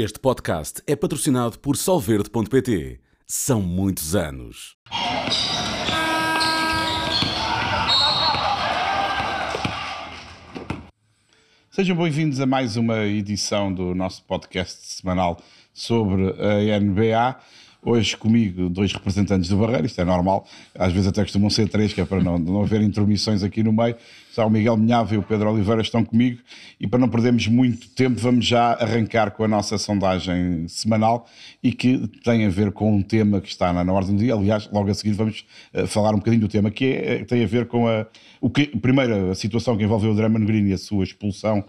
Este podcast é patrocinado por Solverde.pt. São muitos anos. Sejam bem-vindos a mais uma edição do nosso podcast semanal sobre a NBA. Hoje comigo dois representantes do Barreiro, isto é normal, às vezes até costumam ser três, que é para não, não haver intermissões aqui no meio. Só o Miguel Minhava e o Pedro Oliveira estão comigo e para não perdermos muito tempo vamos já arrancar com a nossa sondagem semanal e que tem a ver com um tema que está na, na ordem do dia. Aliás, logo a seguir vamos uh, falar um bocadinho do tema que é, tem a ver com a, o que, primeiro a situação que envolveu o Draymond Green e a sua expulsão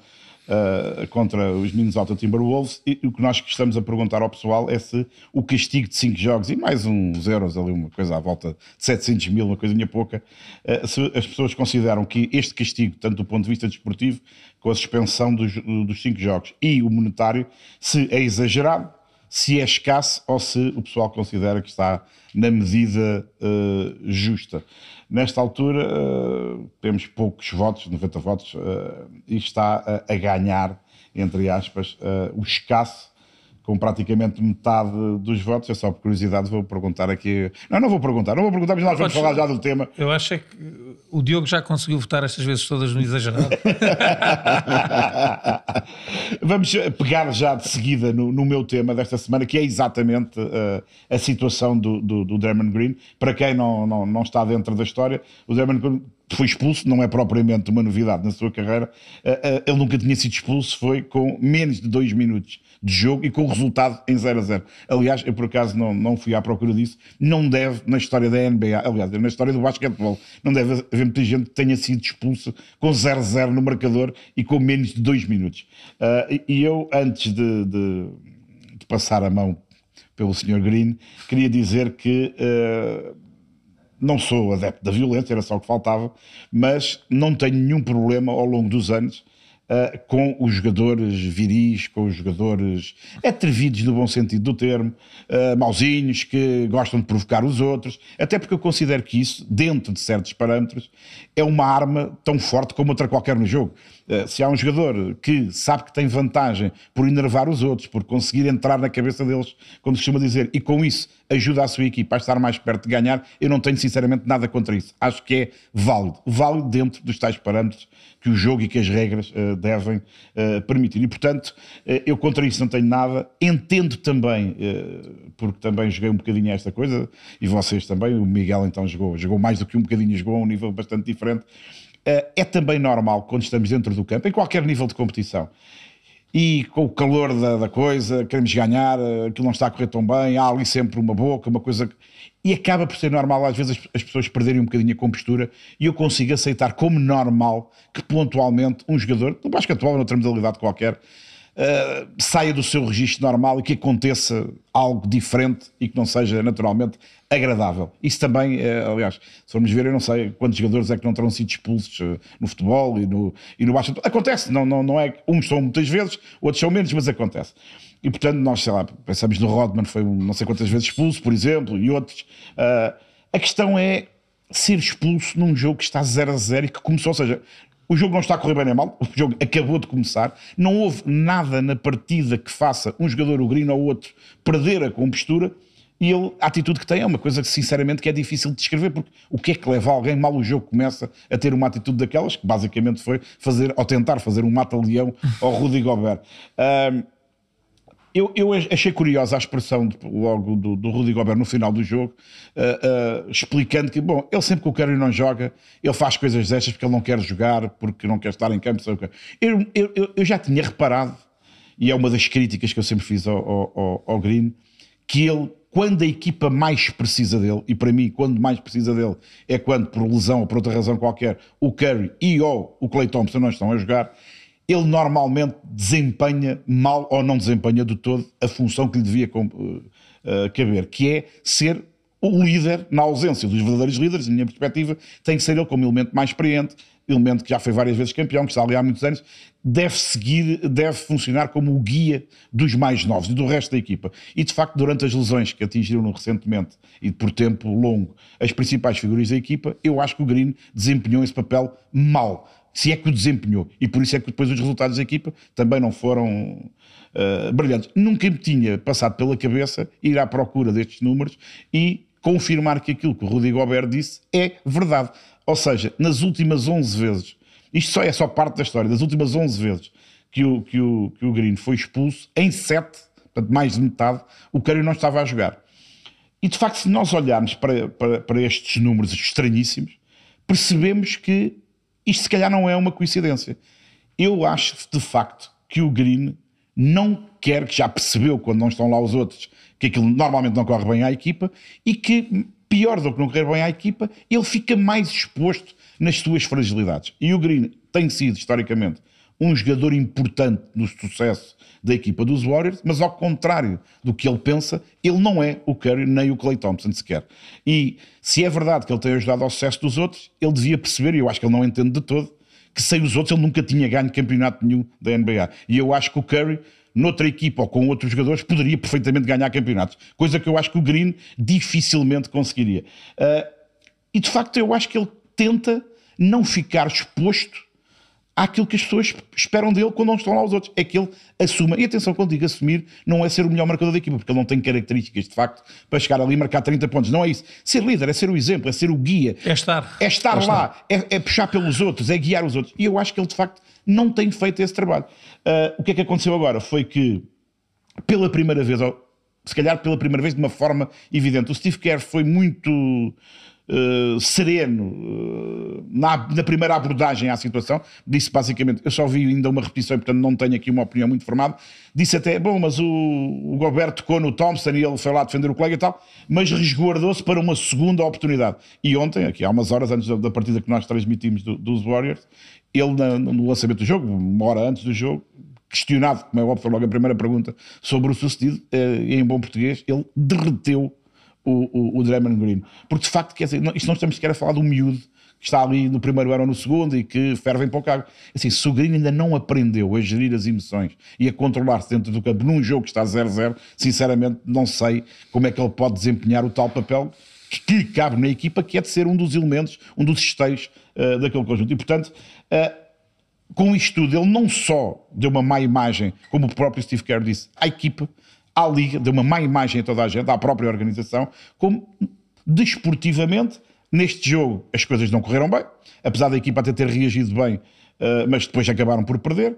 uh, contra os Minnesota Timberwolves. E o que nós estamos a perguntar ao pessoal é se o castigo de 5 jogos e mais uns euros ali, uma coisa à volta de 700 mil, uma coisinha pouca, uh, se as pessoas consideram que este castigo, tanto do ponto de vista desportivo, com a suspensão dos, dos cinco jogos e o monetário, se é exagerado, se é escasso ou se o pessoal considera que está na medida uh, justa. Nesta altura uh, temos poucos votos, 90 votos, uh, e está a, ganhar, entre aspas, o escasso com praticamente metade dos votos. É só por curiosidade, vou perguntar aqui. Não, não vou perguntar, não vou perguntar, mas nós vamos falar já do tema. Eu acho é que o Diogo já conseguiu votar estas vezes todas no exagerado. vamos pegar já de seguida no, no, meu tema desta semana, que é exatamente uh, a situação do, do, do Draymond Green. Para quem não, não, não está dentro da história, o Draymond Green foi expulso, não é propriamente uma novidade na sua carreira. Uh, uh, ele nunca tinha sido expulso, foi com menos de dois minutos de jogo e com o resultado em 0 a 0. Aliás, eu por acaso não, não fui à procura disso, não deve, na história da NBA, aliás, na história do basquetebol, não deve haver muita gente que tenha sido expulso com 0 a 0 no marcador e com menos de 2 minutos. Uh, e eu, antes de, de, de, passar a mão pelo Sr. Green, queria dizer que. Uh, não sou adepto da violência, era só o que faltava, mas não tenho nenhum problema ao longo dos anos uh, com os jogadores viris, com os jogadores atrevidos no bom sentido do termo, uh, mauzinhos, que gostam de provocar os outros, até porque eu considero que isso, dentro de certos parâmetros, é uma arma tão forte como outra qualquer no jogo. Uh, se há um jogador que sabe que tem vantagem por enervar os outros, por conseguir entrar na cabeça deles, se costuma dizer, e com isso ajuda a sua equipa a estar mais perto de ganhar, eu não tenho sinceramente nada contra isso. Acho que é válido. Válido dentro dos tais parâmetros que o jogo e que as regras uh, devem uh, permitir. E, portanto, uh, eu contra isso não tenho nada. Entendo também, porque também joguei um bocadinho esta coisa, e vocês também, o Miguel então jogou, jogou mais do que um bocadinho, jogou a um nível bastante diferente. é também normal, quando estamos dentro do campo, em qualquer nível de competição, e com o calor da, da, coisa, queremos ganhar, aquilo não está a correr tão bem, há ali sempre uma boca, uma coisa. E acaba por ser normal, às vezes, as, as pessoas perderem um bocadinho a compostura e eu consigo aceitar como normal que pontualmente um jogador, no basquetebol ou noutra modalidade qualquer, uh, saia do seu registro normal e que aconteça algo diferente e que não seja naturalmente agradável. Isso também, uh, aliás, se formos ver, eu não sei quantos jogadores é que não terão sido expulsos uh, no futebol e no, e no basquetebol. Acontece, não, não, não é, uns são muitas vezes, outros são menos, mas acontece. E portanto, nós, sei lá, pensamos no Rodman, foi não sei quantas vezes expulso, por exemplo, e outros. a questão é ser expulso num jogo que está 0 a 0 e que começou, ou seja, o jogo não está a correr bem nem mal, o jogo acabou de começar. Não houve nada na partida que faça um jogador, o Green ou outro, perder a compostura. E ele, a atitude que tem é uma coisa que, sinceramente, que é difícil de descrever, porque o que é que leva alguém, mal o jogo começa, a ter uma atitude daquelas, que basicamente foi fazer, ou tentar fazer um mata-leão ao Rudy Gobert. Um, eu, eu, achei curiosa a expressão de, logo do, do Rudy Gobert no final do jogo, uh, uh, explicando que, bom, ele sempre que o Curry não joga, ele faz coisas destas porque ele não quer jogar, porque não quer estar em campo. Eu, eu, eu já tinha reparado, e é uma das críticas que eu sempre fiz ao, ao, ao Green, que ele, quando a equipa mais precisa dele, e para mim, quando mais precisa dele, é quando, por lesão ou por outra razão qualquer, o Curry e ou o Clay Thompson não estão a jogar ele normalmente desempenha mal ou não desempenha de todo a função que lhe devia uh, caber, que é ser o líder na ausência dos verdadeiros líderes, na minha perspectiva, tem que ser ele como elemento mais experiente, elemento que já foi várias vezes campeão, que está ali há muitos anos, deve seguir, deve funcionar como o guia dos mais novos e do resto da equipa. E de facto, durante as lesões que atingiram recentemente e por tempo longo as principais figuras da equipa, eu acho que o Green desempenhou esse papel mal se é que o desempenhou. E por isso é que depois os resultados da equipa também não foram uh, brilhantes. Nunca me tinha passado pela cabeça ir à procura destes números e confirmar que aquilo que o Rodrigo Gobert disse é verdade. Ou seja, nas últimas 11 vezes, isto só é só parte da história, das últimas 11 vezes que o, que o, que o Green foi expulso, em 7, portanto mais de metade, o Curry não estava a jogar. E de facto, se nós olharmos para, para, para estes números estranhíssimos, percebemos que isto se calhar não é uma coincidência. Eu acho de facto que o Green não quer, que já percebeu quando não estão lá os outros, que aquilo normalmente não corre bem à equipa e que, pior do que não correr bem à equipa, ele fica mais exposto nas suas fragilidades. E o Green tem sido, historicamente, um jogador importante no sucesso da equipa dos Warriors, mas ao contrário do que ele pensa, ele não é o Curry nem o Clay Thompson sequer. E se é verdade que ele tem ajudado ao sucesso dos outros, ele devia perceber, e eu acho que ele não entende de todo, que sem os outros ele nunca tinha ganho campeonato nenhum da NBA. E eu acho que o Curry, noutra equipa ou com outros jogadores, poderia perfeitamente ganhar campeonatos. Coisa que eu acho que o Green dificilmente conseguiria. Uh, e de facto eu acho que ele tenta não ficar exposto àquilo que as pessoas esperam dele quando não estão lá os outros. É que ele assuma. E atenção, quando digo assumir, não é ser o melhor marcador da equipa, porque ele não tem características de facto para chegar ali e marcar 30 pontos. Não é isso. Ser líder é ser o exemplo, é ser o guia. É estar. É estar é lá, estar. É, é, puxar pelos outros, é guiar os outros. E eu acho que ele de facto não tem feito esse trabalho. Uh, o que é que aconteceu agora? Foi que, pela primeira vez, ou se calhar pela primeira vez de uma forma evidente, o Steve Kerr foi muito uh, sereno uh, na, na, primeira abordagem à situação. Disse basicamente, eu só vi ainda uma repetição e portanto não tenho aqui uma opinião muito formada. Disse até, bom, mas o, o Gilberto tocou no Thompson e ele foi lá defender o colega e tal, mas resguardou-se para uma segunda oportunidade. E ontem, aqui há umas horas antes da, da partida que nós transmitimos do, dos Warriors, ele no lançamento do jogo, uma hora antes do jogo, questionado, como é óbvio, foi logo a primeira pergunta sobre o sucedido, eh, em bom português, ele derreteu o, o, o Draymond Green. Porque de facto, quer dizer, isto não estamos sequer a falar do miúdo que está ali no primeiro ano ou no segundo e que ferve em pouco água. Assim, se o Green ainda não aprendeu a gerir as emoções e a controlar-se dentro do campo num jogo que está 0-0, sinceramente não sei como é que ele pode desempenhar o tal papel que cabe na equipa, que é de ser um dos elementos, um dos esteios uh, daquele conjunto. E portanto, uh, com isto tudo, ele não só deu uma má imagem, como o próprio Steve Kerr disse, à equipa, à Liga, deu uma má imagem a toda a gente, à própria organização, como desportivamente, neste jogo as coisas não correram bem, apesar da equipa até ter reagido bem, uh, mas depois acabaram por perder.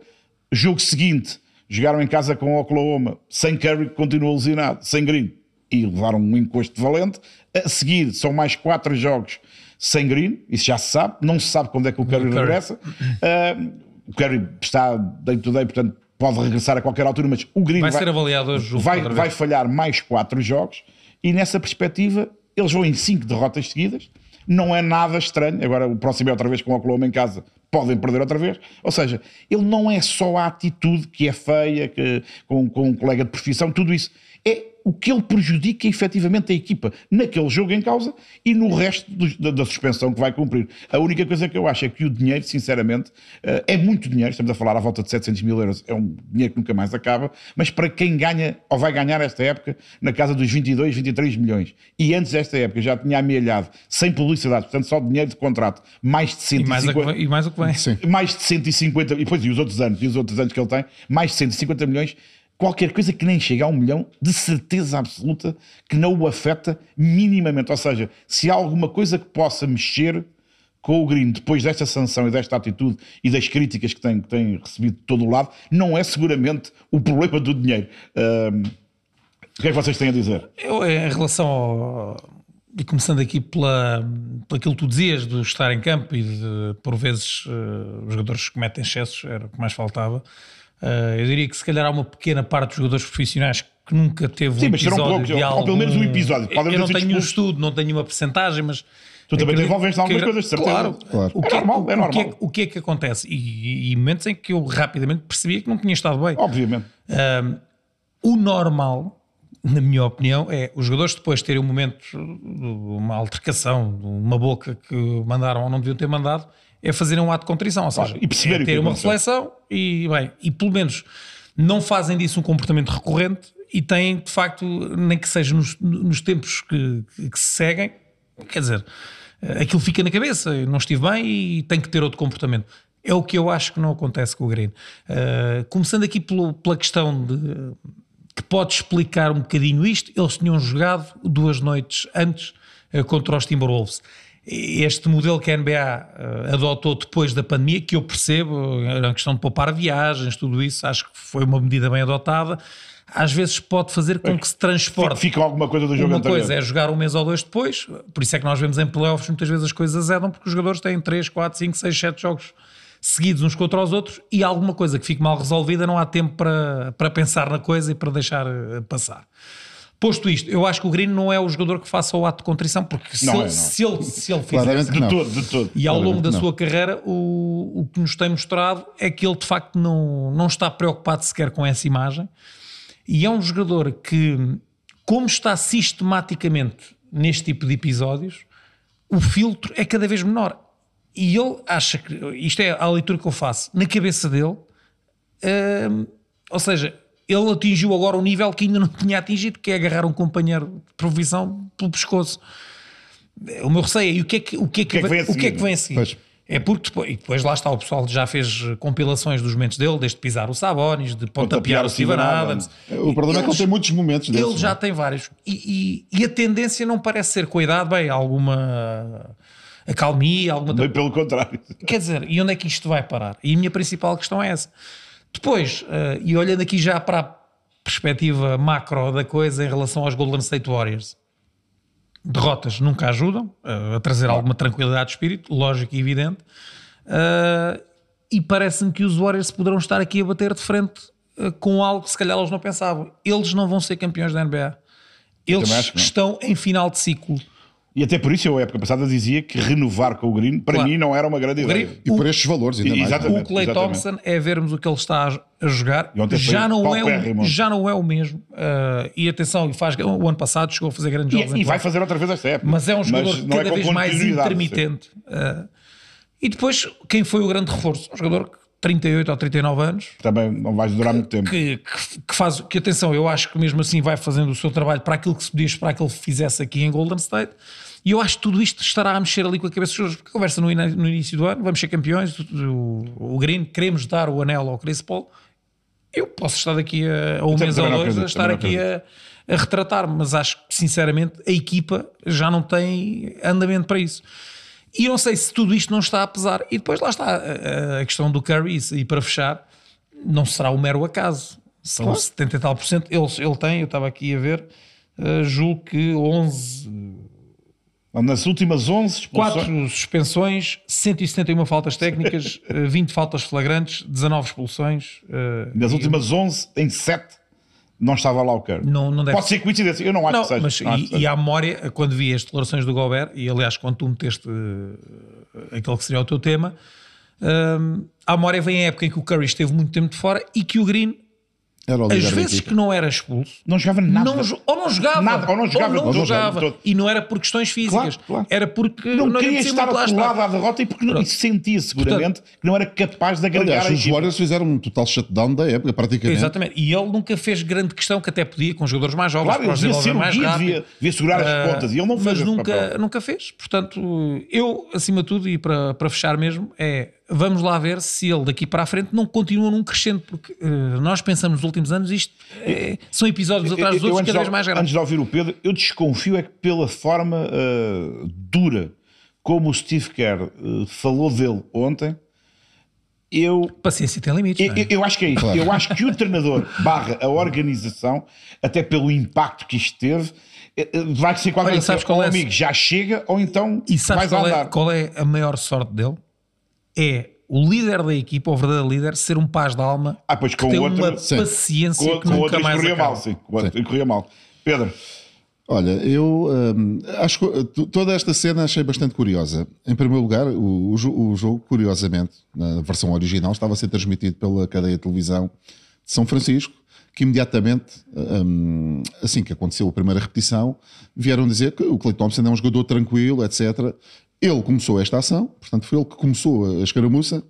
Jogo seguinte, jogaram em casa com o Oklahoma, sem Curry, que continuou lesionado, sem Green, e levaram um encosto valente. A seguir, são mais quatro jogos sem Green, isso já se sabe, não se sabe quando é que o Curry, Curry. regressa. Uh, o Curry está day to day, portanto pode regressar a qualquer altura, mas o Green vai, vai ser avaliado hoje. Vai, vai falhar mais quatro jogos e nessa perspectiva eles vão em cinco derrotas seguidas. Não é nada estranho. Agora o próximo é outra vez com o Oklahoma em casa. Podem perder outra vez. Ou seja, ele não é só a atitude que é feia, que, com, com um colega de profissão, tudo isso. É o que ele prejudica efetivamente a equipa naquele jogo em causa e no resto do, da, da, suspensão que vai cumprir. A única coisa que eu acho é que o dinheiro, sinceramente, uh, é muito dinheiro, estamos a falar à volta de 700 mil euros, é um dinheiro que nunca mais acaba, mas para quem ganha ou vai ganhar esta época na casa dos 22, 23 milhões. E antes desta época já tinha amealhado sem publicidade, portanto só dinheiro de contrato, mais de 150 e mais, e mais o que vem. Mais de 150 e depois e os outros anos, e os outros anos que ele tem, mais de 150 milhões qualquer coisa que nem chega a um milhão, de certeza absoluta que não o afeta minimamente. Ou seja, se há alguma coisa que possa mexer com o Green depois desta sanção e desta atitude e das críticas que tem, que tem recebido de todo o lado, não é seguramente o problema do dinheiro. Um, o que é que vocês têm a dizer? Eu, em relação ao. E começando aqui pela, pelo aquilo que tu dizias de estar em campo e de, por vezes, uh, os jogadores cometem excessos, era o que mais faltava. Uh, eu diria que se calhar há uma pequena parte dos jogadores profissionais que nunca teve Sim, um episódio poucos, de algum... Ou pelo menos um episódio. Podem eu não tenho um estudo, não tenho uma percentagem, mas... Tu também te envolveste em algumas coisas, de certeza. Claro, claro. O que, é normal, é normal. O que, é, o que é que acontece? E, e, momentos em que eu rapidamente percebia que não tinha estado bem. Obviamente. Uh, o normal, na minha opinião, é os jogadores depois terem um momento, uma altercação, uma boca que mandaram ou não deviam ter mandado, é fazer um ato de contrição, ou seja, e perceber é ter uma reflexão e, bem, e pelo menos não fazem disso um comportamento recorrente e têm, de facto, nem que seja nos, nos tempos que, que, se seguem, quer dizer, aquilo fica na cabeça, não estive bem e tenho que ter outro comportamento. É o que eu acho que não acontece com o Green. Uh, começando aqui pelo, pela questão de que pode explicar um bocadinho isto, eles tinham jogado duas noites antes uh, contra os Timberwolves. Este modelo que a NBA uh, adotou depois da pandemia, que eu percebo, era uma questão de poupar viagens, tudo isso, acho que foi uma medida bem adotada às vezes pode fazer com que se transporte. Fica alguma coisa do jogo Uma anterior. coisa é jogar um mês ou dois depois, por isso é que nós vemos em playoffs muitas vezes as coisas azedam, porque os jogadores têm 3, 4, 5, 6, 7 jogos seguidos uns contra os outros e alguma coisa que fique mal resolvida não há tempo para, para pensar na coisa e para deixar eh, passar. Posto isto, eu acho que o Green não é o jogador que faça o ato de contrição, porque se, Não ele, é, não. se, ele, se ele que De todo, de todo. e ao longo da não. sua carreira, o, o que nos tem mostrado é que ele de facto não, não está preocupado sequer com essa imagem. E é um jogador que, como está sistematicamente neste tipo de episódios, o filtro é cada vez menor. E ele acha que, isto é a leitura que eu faço, na cabeça dele, hum, ou seja, ele atingiu agora um nível que ainda não tinha atingido, que é agarrar um companheiro de profissão pelo pescoço. O meu receio é e o que é que, o que, é que, que é que vem a o que, é que vem a seguir? Pois. É porque depois, e depois lá está, o pessoal já fez compilações dos momentos dele, desde pisar o Sabonis, de pontapear o Steven Adams. O problema é que ele tem muitos momentos desses. Ele já não é? tem vários. E, e- e a tendência não parece ser cuidado, bem, alguma acalmia, alguma. Bem pelo contrário. Quer dizer, e onde é que isto vai parar? E a minha principal questão é essa. Depois, eh, e olhando aqui já para a perspectiva macro da coisa em relação aos Golden State Warriors, derrotas nunca ajudam eh, a trazer alguma tranquilidade de espírito, lógico e evidente. Eh, e parece-me que os Warriors poderão estar aqui a bater de frente com algo que se calhar eles não pensavam. Eles não vão ser campeões da NBA. Eles estão em final de ciclo. E até por isso eu, a época passada, dizia que renovar com o Green, para Claro. mim, não era uma grande ideia. Green- E por estes valores, ainda mais. É? O Clay exatamente. Thompson é vermos o que ele está a- a jogar. Já não, é o, já não é o mesmo. Uh, e atenção, faz, o ano passado chegou a fazer grandes jogos. E, e vai playoffs. fazer outra vez esta época. Mas é um jogador não é cada com vez mais intermitente. Uh, e depois, quem foi o grande reforço? Um jogador que 38 ou 39 anos. Também não vais durar muito tempo. que, que, que faz, que atenção, eu acho que mesmo assim vai fazendo o seu trabalho para aquilo que se podia esperar que ele fizesse aqui em Golden State. E eu acho que tudo isto estará a mexer ali com a cabeça dos jogadores, porque conversa no, no início do ano, vamos ser campeões, o, o Green, queremos dar o anel ao Chris Paul. Eu posso estar daqui a, a um mês ou dois a estar aqui a, a retratar, mas acho que sinceramente a equipa já não tem andamento para isso. E não sei se tudo isto não está a pesar. E depois lá está a, a questão do Curry, e para fechar, não será um mero acaso. São 70 e tal por cento. Ele, ele tem, eu estava aqui a ver, uh, julgo que 11, Nas últimas 11 expulsões, 4 suspensões, 171 faltas técnicas, uh, 20 faltas flagrantes, 19 expulsões. uh, nas e- últimas 11, em 7, não estava lá o Curry. Não, não deve Pode ser coincidência, eu não acho Não, que seja. mas Não e, seja. à memória, quando vi as declarações do Gobert, e aliás, quando tu meteste eh, aquele que seria o teu tema, hum, à memória vem a época em que o Curry esteve muito tempo de fora e que o Green, Era as vezes que não era expulso, Não jogava nada. não ou não jogava, Nada, ou não jogava, ou não ou não jogava. jogava e não era por questões físicas, Claro, claro. era porque não, lhe queria estar atolado à derrota e porque não, e sentia seguramente que não era capaz de agregar Aliás, os. Warriors fizeram um total shutdown da época, praticamente. Exatamente, e ele nunca fez grande questão, que até podia, com jogadores mais jovens, Claro, para devia ser mais guia, rápido. devia, devia segurar as Ah, pontas e ele não fez mas nunca, papel. nunca fez. Portanto, eu, acima de tudo, e para, para fechar mesmo, é vamos lá ver se ele daqui para a frente não continua num crescendo, porque eh, nós pensamos nos últimos anos isto é- são episódios atrás dos Eu- eu outros cada de- vez mais grandes. Antes de ouvir o Pedro, eu desconfio é que pela forma ah, dura como o Steve Kerr ah, falou dele ontem, eu Paciência tem limites. Eu, é? eu- eu acho que é isso. Eu acho que o treinador barra a organização, até pelo impacto que isto teve, vai ser qualquer Olha, coisa. sabes qual é- amigo, já chega, ou então E sabes qual é, qual é a maior sorte dele? É o líder da equipa, o verdadeiro líder, ser um paz de alma Ah, pois que com tem o outro- uma Sim. paciência Com, que com nunca outro mais corria acaba. mal, sim. Com outro corria mal. Pedro, Olha, eu hum, acho que t- toda esta cena achei bastante curiosa. Em primeiro lugar, o, o jo- o jogo, curiosamente, na versão original, estava a ser transmitido pela cadeia de televisão de São Francisco, que imediatamente, hum, assim que aconteceu a primeira repetição, vieram dizer que o Clay Thompson é um jogador tranquilo, etc. Ele começou esta ação, portanto foi ele que começou a escaramuça,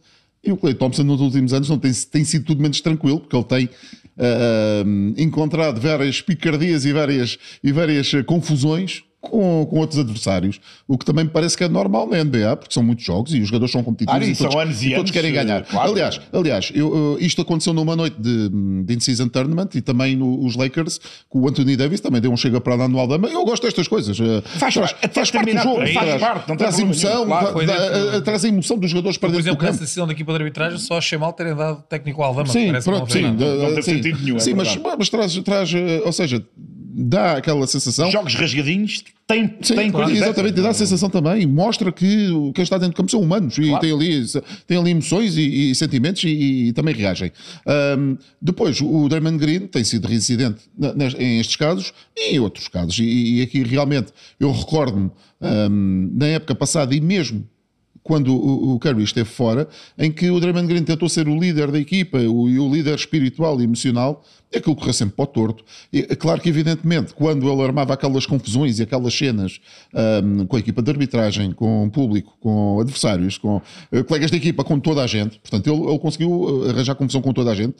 e o Clay Thompson nos últimos anos não tem, tem sido tudo menos tranquilo, porque ele tem ah, encontrado várias picardias e várias, e várias confusões com, com outros adversários, o que também me parece que é normal na NBA, porque são muitos jogos e os jogadores são competitivos Ah, e e, todos, são anos e e todos anos, querem ganhar. claro. Aliás, aliás eu, eh, isto aconteceu numa noite de, de in-season tournament e também nos Lakers, com o Anthony Davis também deu um chega para lá no Alabama. Eu gosto destas coisas. eh, Faz traz, faz parte do jogo, faz traz, parte, não traz emoção, claro. dentro- eh, traz a emoção dos jogadores para Por dentro do exemplo, nessa campo. decisão da equipa de arbitragem, só achei mal terem dado técnico ao Alabama. Sim, que não pronto, sim. eh, Não tem sim, sentido nenhum, é sim, mas, verdade. mas traz, traz, eh, ou seja, dá aquela sensação. Jogos rasgadinhos têm, Sim, têm claro, exatamente, e dá a sensação também, mostra que quem está dentro do campo são humanos e Claro. têm ali, têm ali emoções e, e sentimentos e, e também reagem. Ahm, depois, o Draymond Green tem sido reincidente em estes casos e em outros casos. E, e aqui realmente eu recordo-me ahm, na época passada e mesmo quando o, Curry esteve fora, em que o Draymond Green tentou ser o líder da equipa o, e o líder espiritual e emocional, e aquilo correu sempre para o torto. E, é claro que, evidentemente, quando ele armava aquelas confusões e aquelas cenas ahm, com a equipa de arbitragem, com o público, com adversários, com eh, colegas de equipa, com toda a gente, portanto, ele, ele conseguiu eh, arranjar confusão com toda a gente.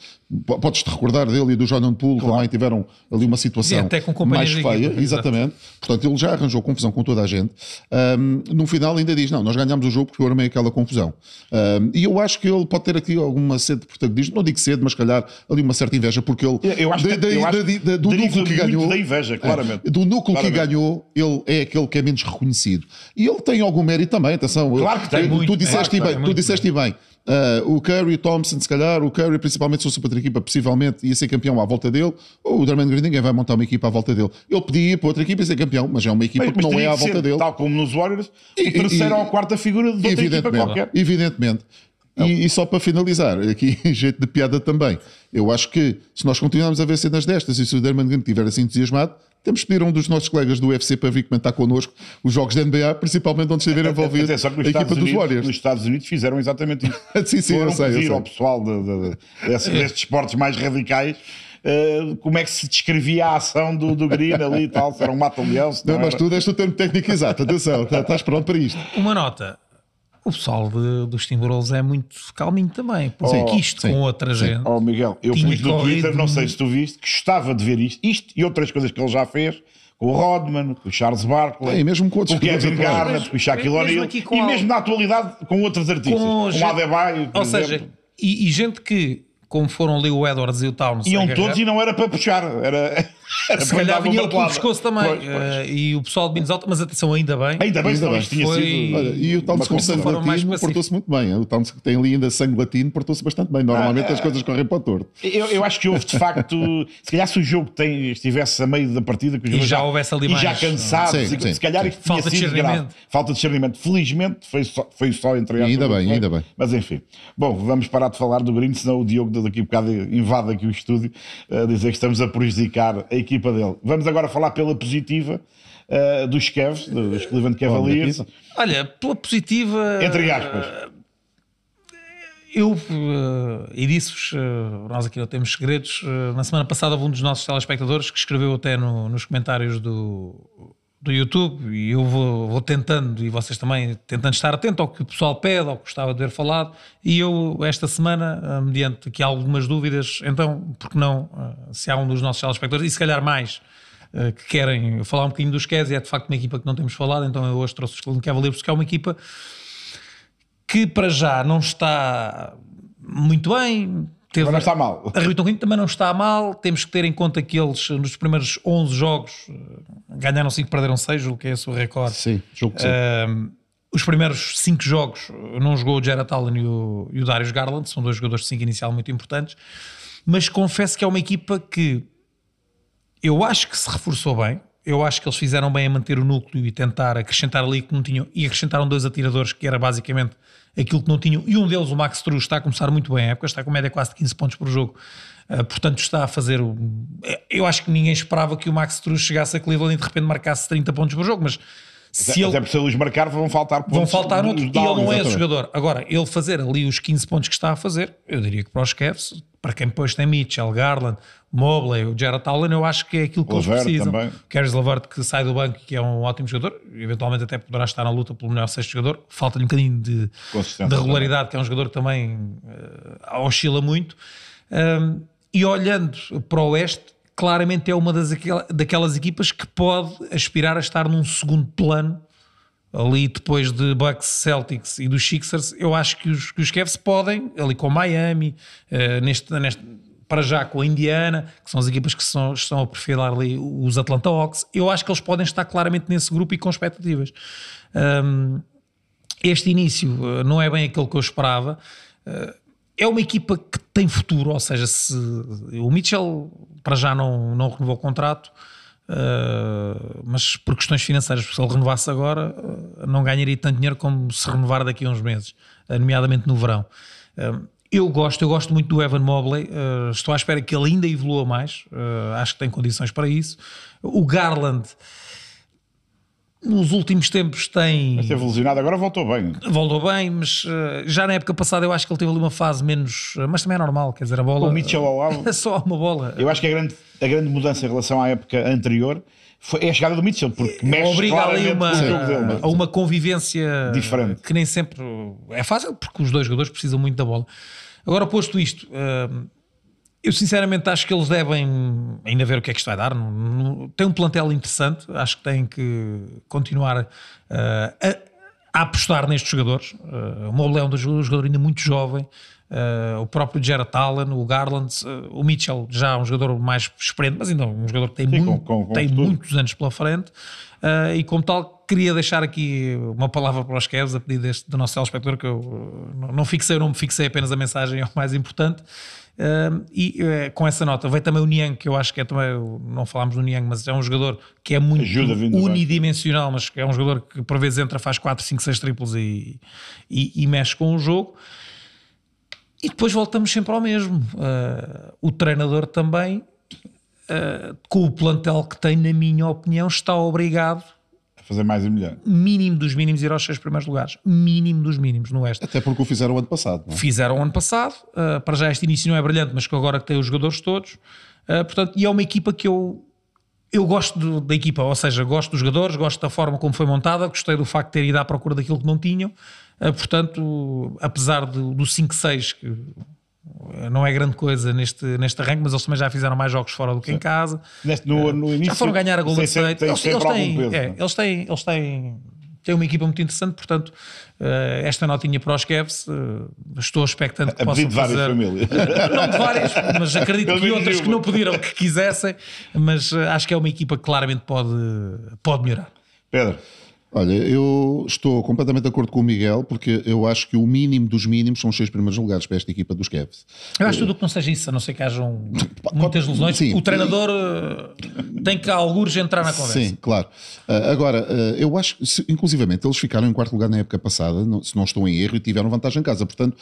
Podes-te recordar dele e do Jordan Poole também tiveram ali uma situação até com mais feia, equipa, exatamente. Portanto, ele já arranjou confusão com toda a gente. Ahm, no final, ainda diz: Não, nós ganhámos o jogo porque eu armei aquela confusão. Ahm, e eu acho que ele pode ter aqui alguma sede de protagonismo, não digo sede, mas se calhar ali uma certa inveja, porque ele, Eu- eu acho que- da- eu acho da- que da- do núcleo que ganhou, da inveja, claramente. É, do núcleo que Claramente. ganhou, ele é aquele que é menos reconhecido. E ele tem algum mérito também, atenção. Claro que tem, Tu- muito, tu disseste claro que bem, tu disseste bem. Ah, o Curry, o Thompson, se calhar, o Curry, principalmente se fosse outra equipa, possivelmente ia ser campeão à volta dele. Ou o Draymond Green, ninguém vai montar uma equipa à volta dele. Ele podia ir para outra equipa e ser campeão, mas é uma equipa Mas, que não teria é à que volta ser, dele. Tal como nos Warriors, E- o terceiro e- ou a quarta figura de outra equipa qualquer. evidentemente. E, e só para finalizar, aqui em jeito de piada também, eu acho que se nós continuarmos a ver cenas destas e se o Derman Green estiver assim entusiasmado, temos de pedir a um dos nossos colegas do UFC para vir comentar connosco os jogos da NBA, principalmente onde estiver envolvido a que nos equipa Estados, dos Unidos, Warriors. nos Estados Unidos fizeram exatamente isso. Sim, sim, eu Foram sei, eu pedir sei. ao pessoal de, de- de- desse- destes esportes mais radicais eh, como é que se descrevia a ação do, do Green ali e tal, se era um mata-leão, se Não, não mas era. tu deste o termo técnico exato, atenção, tá- estás pronto para isto. Uma nota. O pessoal de, dos Timberwolves é muito calminho também. Porque Sim, isto sim, com outra sim. gente. Oh Miguel, eu pus no Twitter, não sei se tu viste, que gostava de ver isto, isto e outras coisas que ele já fez, com o Rodman, com o Charles Barkley, É, mesmo com outros o Kevin. Garnett, com o Shaquille O'Neal e mesmo na atualidade com outros artistas, com o Adebayo, por Ou seja, exemplo. e, e gente que, como foram ali o Edwards e o Towns, Iam todos e não era para puxar, era, era se para calhar vinha ele pelo pescoço também. Pois, pois. Eh, e o pessoal de Minnesota, mas atenção, ainda bem. Ainda bem, Ainda bem. tinha Foi- sido. Olha, e o Towns com sangue latino portou-se muito bem. O Towns que tem ali ainda sangue latino portou-se bastante bem. Normalmente as coisas correm para o torto. Eu, eu acho que houve de facto, se calhar se o jogo tem, estivesse a meio da partida, que E jogadores já houvesse ali e já mais- cansados, Sim, e, sim, se calhar sim. isto Falta de discernimento. Falta de discernimento. Felizmente foi só, foi só entre ainda bem, ainda bem. Mas enfim. Bom, vamos parar de falar do Green, senão o Diogo daqui a bocado invade aqui o estúdio a dizer que estamos a prejudicar a equipa dele. Vamos agora falar pela positiva eh, dos Cavs, dos Cleveland Cavaliers. negativa. Olha, pela positiva. Entre aspas. Eu, eh, e disse-vos, eh, nós aqui não temos segredos, eh, na semana passada houve um dos nossos telespectadores que escreveu até no- nos comentários do, do YouTube e eu vou, vou tentando, e vocês também, tentando estar atento ao que o pessoal pede, ao que gostava de ver falado, e eu esta semana, eh, mediante aqui algumas dúvidas, então, porque não, eh, se há um dos nossos telespectadores, e se calhar mais, eh, que querem falar um bocadinho dos Cavs, e é de facto uma equipa que não temos falado, então eu hoje trouxe os Cleveland Cavaliers, porque é uma equipa que para já não está muito bem. Teve, Mas não está mal. Arrebitou um bocadinho, também não está mal. Temos que ter em conta que eles, nos primeiros 11 jogos, ganharam 5, perderam 6, o que é esse o recorde. Sim, jogo que sim. Um, os primeiros 5 jogos não jogou o Jared Allen e o, e o Darius Garland, são dois jogadores de 5 inicial muito importantes, mas confesso que é uma equipa que eu acho que se reforçou bem. Eu acho que eles fizeram bem a manter o núcleo e tentar acrescentar ali que não tinham. E acrescentaram dois atiradores que era basicamente aquilo que não tinham. E um deles, o Max True, está a começar muito bem a época, está com média quase de 15 pontos por jogo. Uh, portanto, está a fazer. O... Eu acho que ninguém esperava que o Max True chegasse a Cleveland e de repente marcasse 30 pontos por jogo, mas se Até ele, por se eles marcar, vão faltar pontos. vão faltar dos outro e ele não é esse exatamente. jogador. Agora, ele fazer ali os 15 pontos que está a fazer, eu diria que para os Cavs, para quem depois tem Mitchell, Garland, Mobley, o Jared Allen, eu acho que é aquilo que eles precisam. também. Lavert que sai do banco, que é um ótimo jogador, eventualmente até poderá estar na luta pelo melhor sexto jogador. Falta-lhe um bocadinho de, de regularidade, que é um jogador que também eh, oscila muito. Um, e olhando para o Oeste, claramente é uma das, daquelas equipas que pode aspirar a estar num segundo plano ali depois de Bucks, Celtics e dos Sixers, eu acho que os, que os Cavs podem, ali com Miami, uh, neste, neste, para já com a Indiana, que são as equipas que são, estão a perfilar ali os Atlanta Hawks, eu acho que eles podem estar claramente nesse grupo e com expectativas. Um, este início uh, não é bem aquele que eu esperava. Uh, é uma equipa que tem futuro, ou seja, se o Mitchell para já não, não renovou o contrato, Uh, mas por questões financeiras, se ele renovasse agora, não ganharia tanto dinheiro como se renovar daqui a uns meses, nomeadamente no verão. Eu gosto, eu gosto muito do Evan Mobley, estou à espera que ele ainda evolua mais, acho que tem condições para isso. O Garland nos últimos tempos tem. Mas teve lesionado, agora voltou bem. Voltou bem, mas uh, já na época passada eu acho que ele teve ali uma fase menos. Uh, mas também é normal, quer dizer, a bola. O Mitchell ao lado. É só uma bola. Eu acho que a grande, a grande mudança em relação à época anterior foi, é a chegada do Mitchell, porque mexe Obriga ali uma, dele. A uma convivência diferente. Que nem sempre é fácil, porque os dois jogadores precisam muito da bola. Agora, posto isto. Uh, eu sinceramente acho que eles devem ainda ver o que é que isto vai dar. tem um plantel interessante, acho que têm que continuar uh, a, a, apostar nestes jogadores. Uh, o Mobley é um jogador ainda muito jovem. Uh, o próprio Jared Allen, o Garland, uh, o Mitchell já é um jogador mais experiente, mas ainda um jogador que tem, Sim, muito, com, com tem muitos anos pela frente. Uh, e como tal, queria deixar aqui uma palavra para os Cavs a pedido deste, do nosso telespectador, que eu não fixei, não me fixei apenas a mensagem, é o mais importante. Uh, e uh, com essa nota veio também o Niang, que eu acho que é também, não falámos do Niang, mas é um jogador que é muito unidimensional, mas que é um jogador que por vezes entra, faz 4, 5, 6 triplos e, e, e, mexe com o jogo. E depois voltamos sempre ao mesmo. Uh, o treinador também, com o plantel que tem, na minha opinião, está obrigado fazer mais e melhor. Mínimo dos mínimos ir aos seis primeiros lugares. Mínimo dos mínimos no Oeste. Até porque o fizeram o ano passado. É? Fizeram o ano passado. Uh, para já este início não é brilhante, mas que agora que tem os jogadores todos. Uh, portanto, e é uma equipa que eu, eu gosto do, da equipa, ou seja, gosto dos jogadores, gosto da forma como foi montada, gostei do facto de ter ido à procura daquilo que não tinham. Uh, portanto, apesar do, do 5-6, que não é grande coisa neste, neste arranque, mas eles também já fizeram mais jogos fora do que Sim. em casa. Neste, no, no início, já foram ganhar a Golden State. Eles, eles, têm, peso, é, eles, têm, eles têm, têm uma equipa muito interessante, portanto, uh, esta notinha para os Cavs, uh, estou expectante que a possam de várias fazer. famílias. não de várias, mas acredito que outras que não pediram, que quisessem, mas uh, acho que é uma equipa que claramente pode, pode melhorar. Pedro. Olha, eu estou completamente de acordo com o Miguel, porque eu acho que o mínimo dos mínimos são os seis primeiros lugares para esta equipa dos Cavs. Eu acho tudo que não seja isso, a não ser que hajam muitas lesões. Sim. O treinador eh, tem que, alguns, entrar na conversa. Sim, claro. Uh, agora, eu acho que, inclusivamente, eles ficaram em quarto lugar na época passada, se não estou em erro, e tiveram vantagem em casa. Portanto,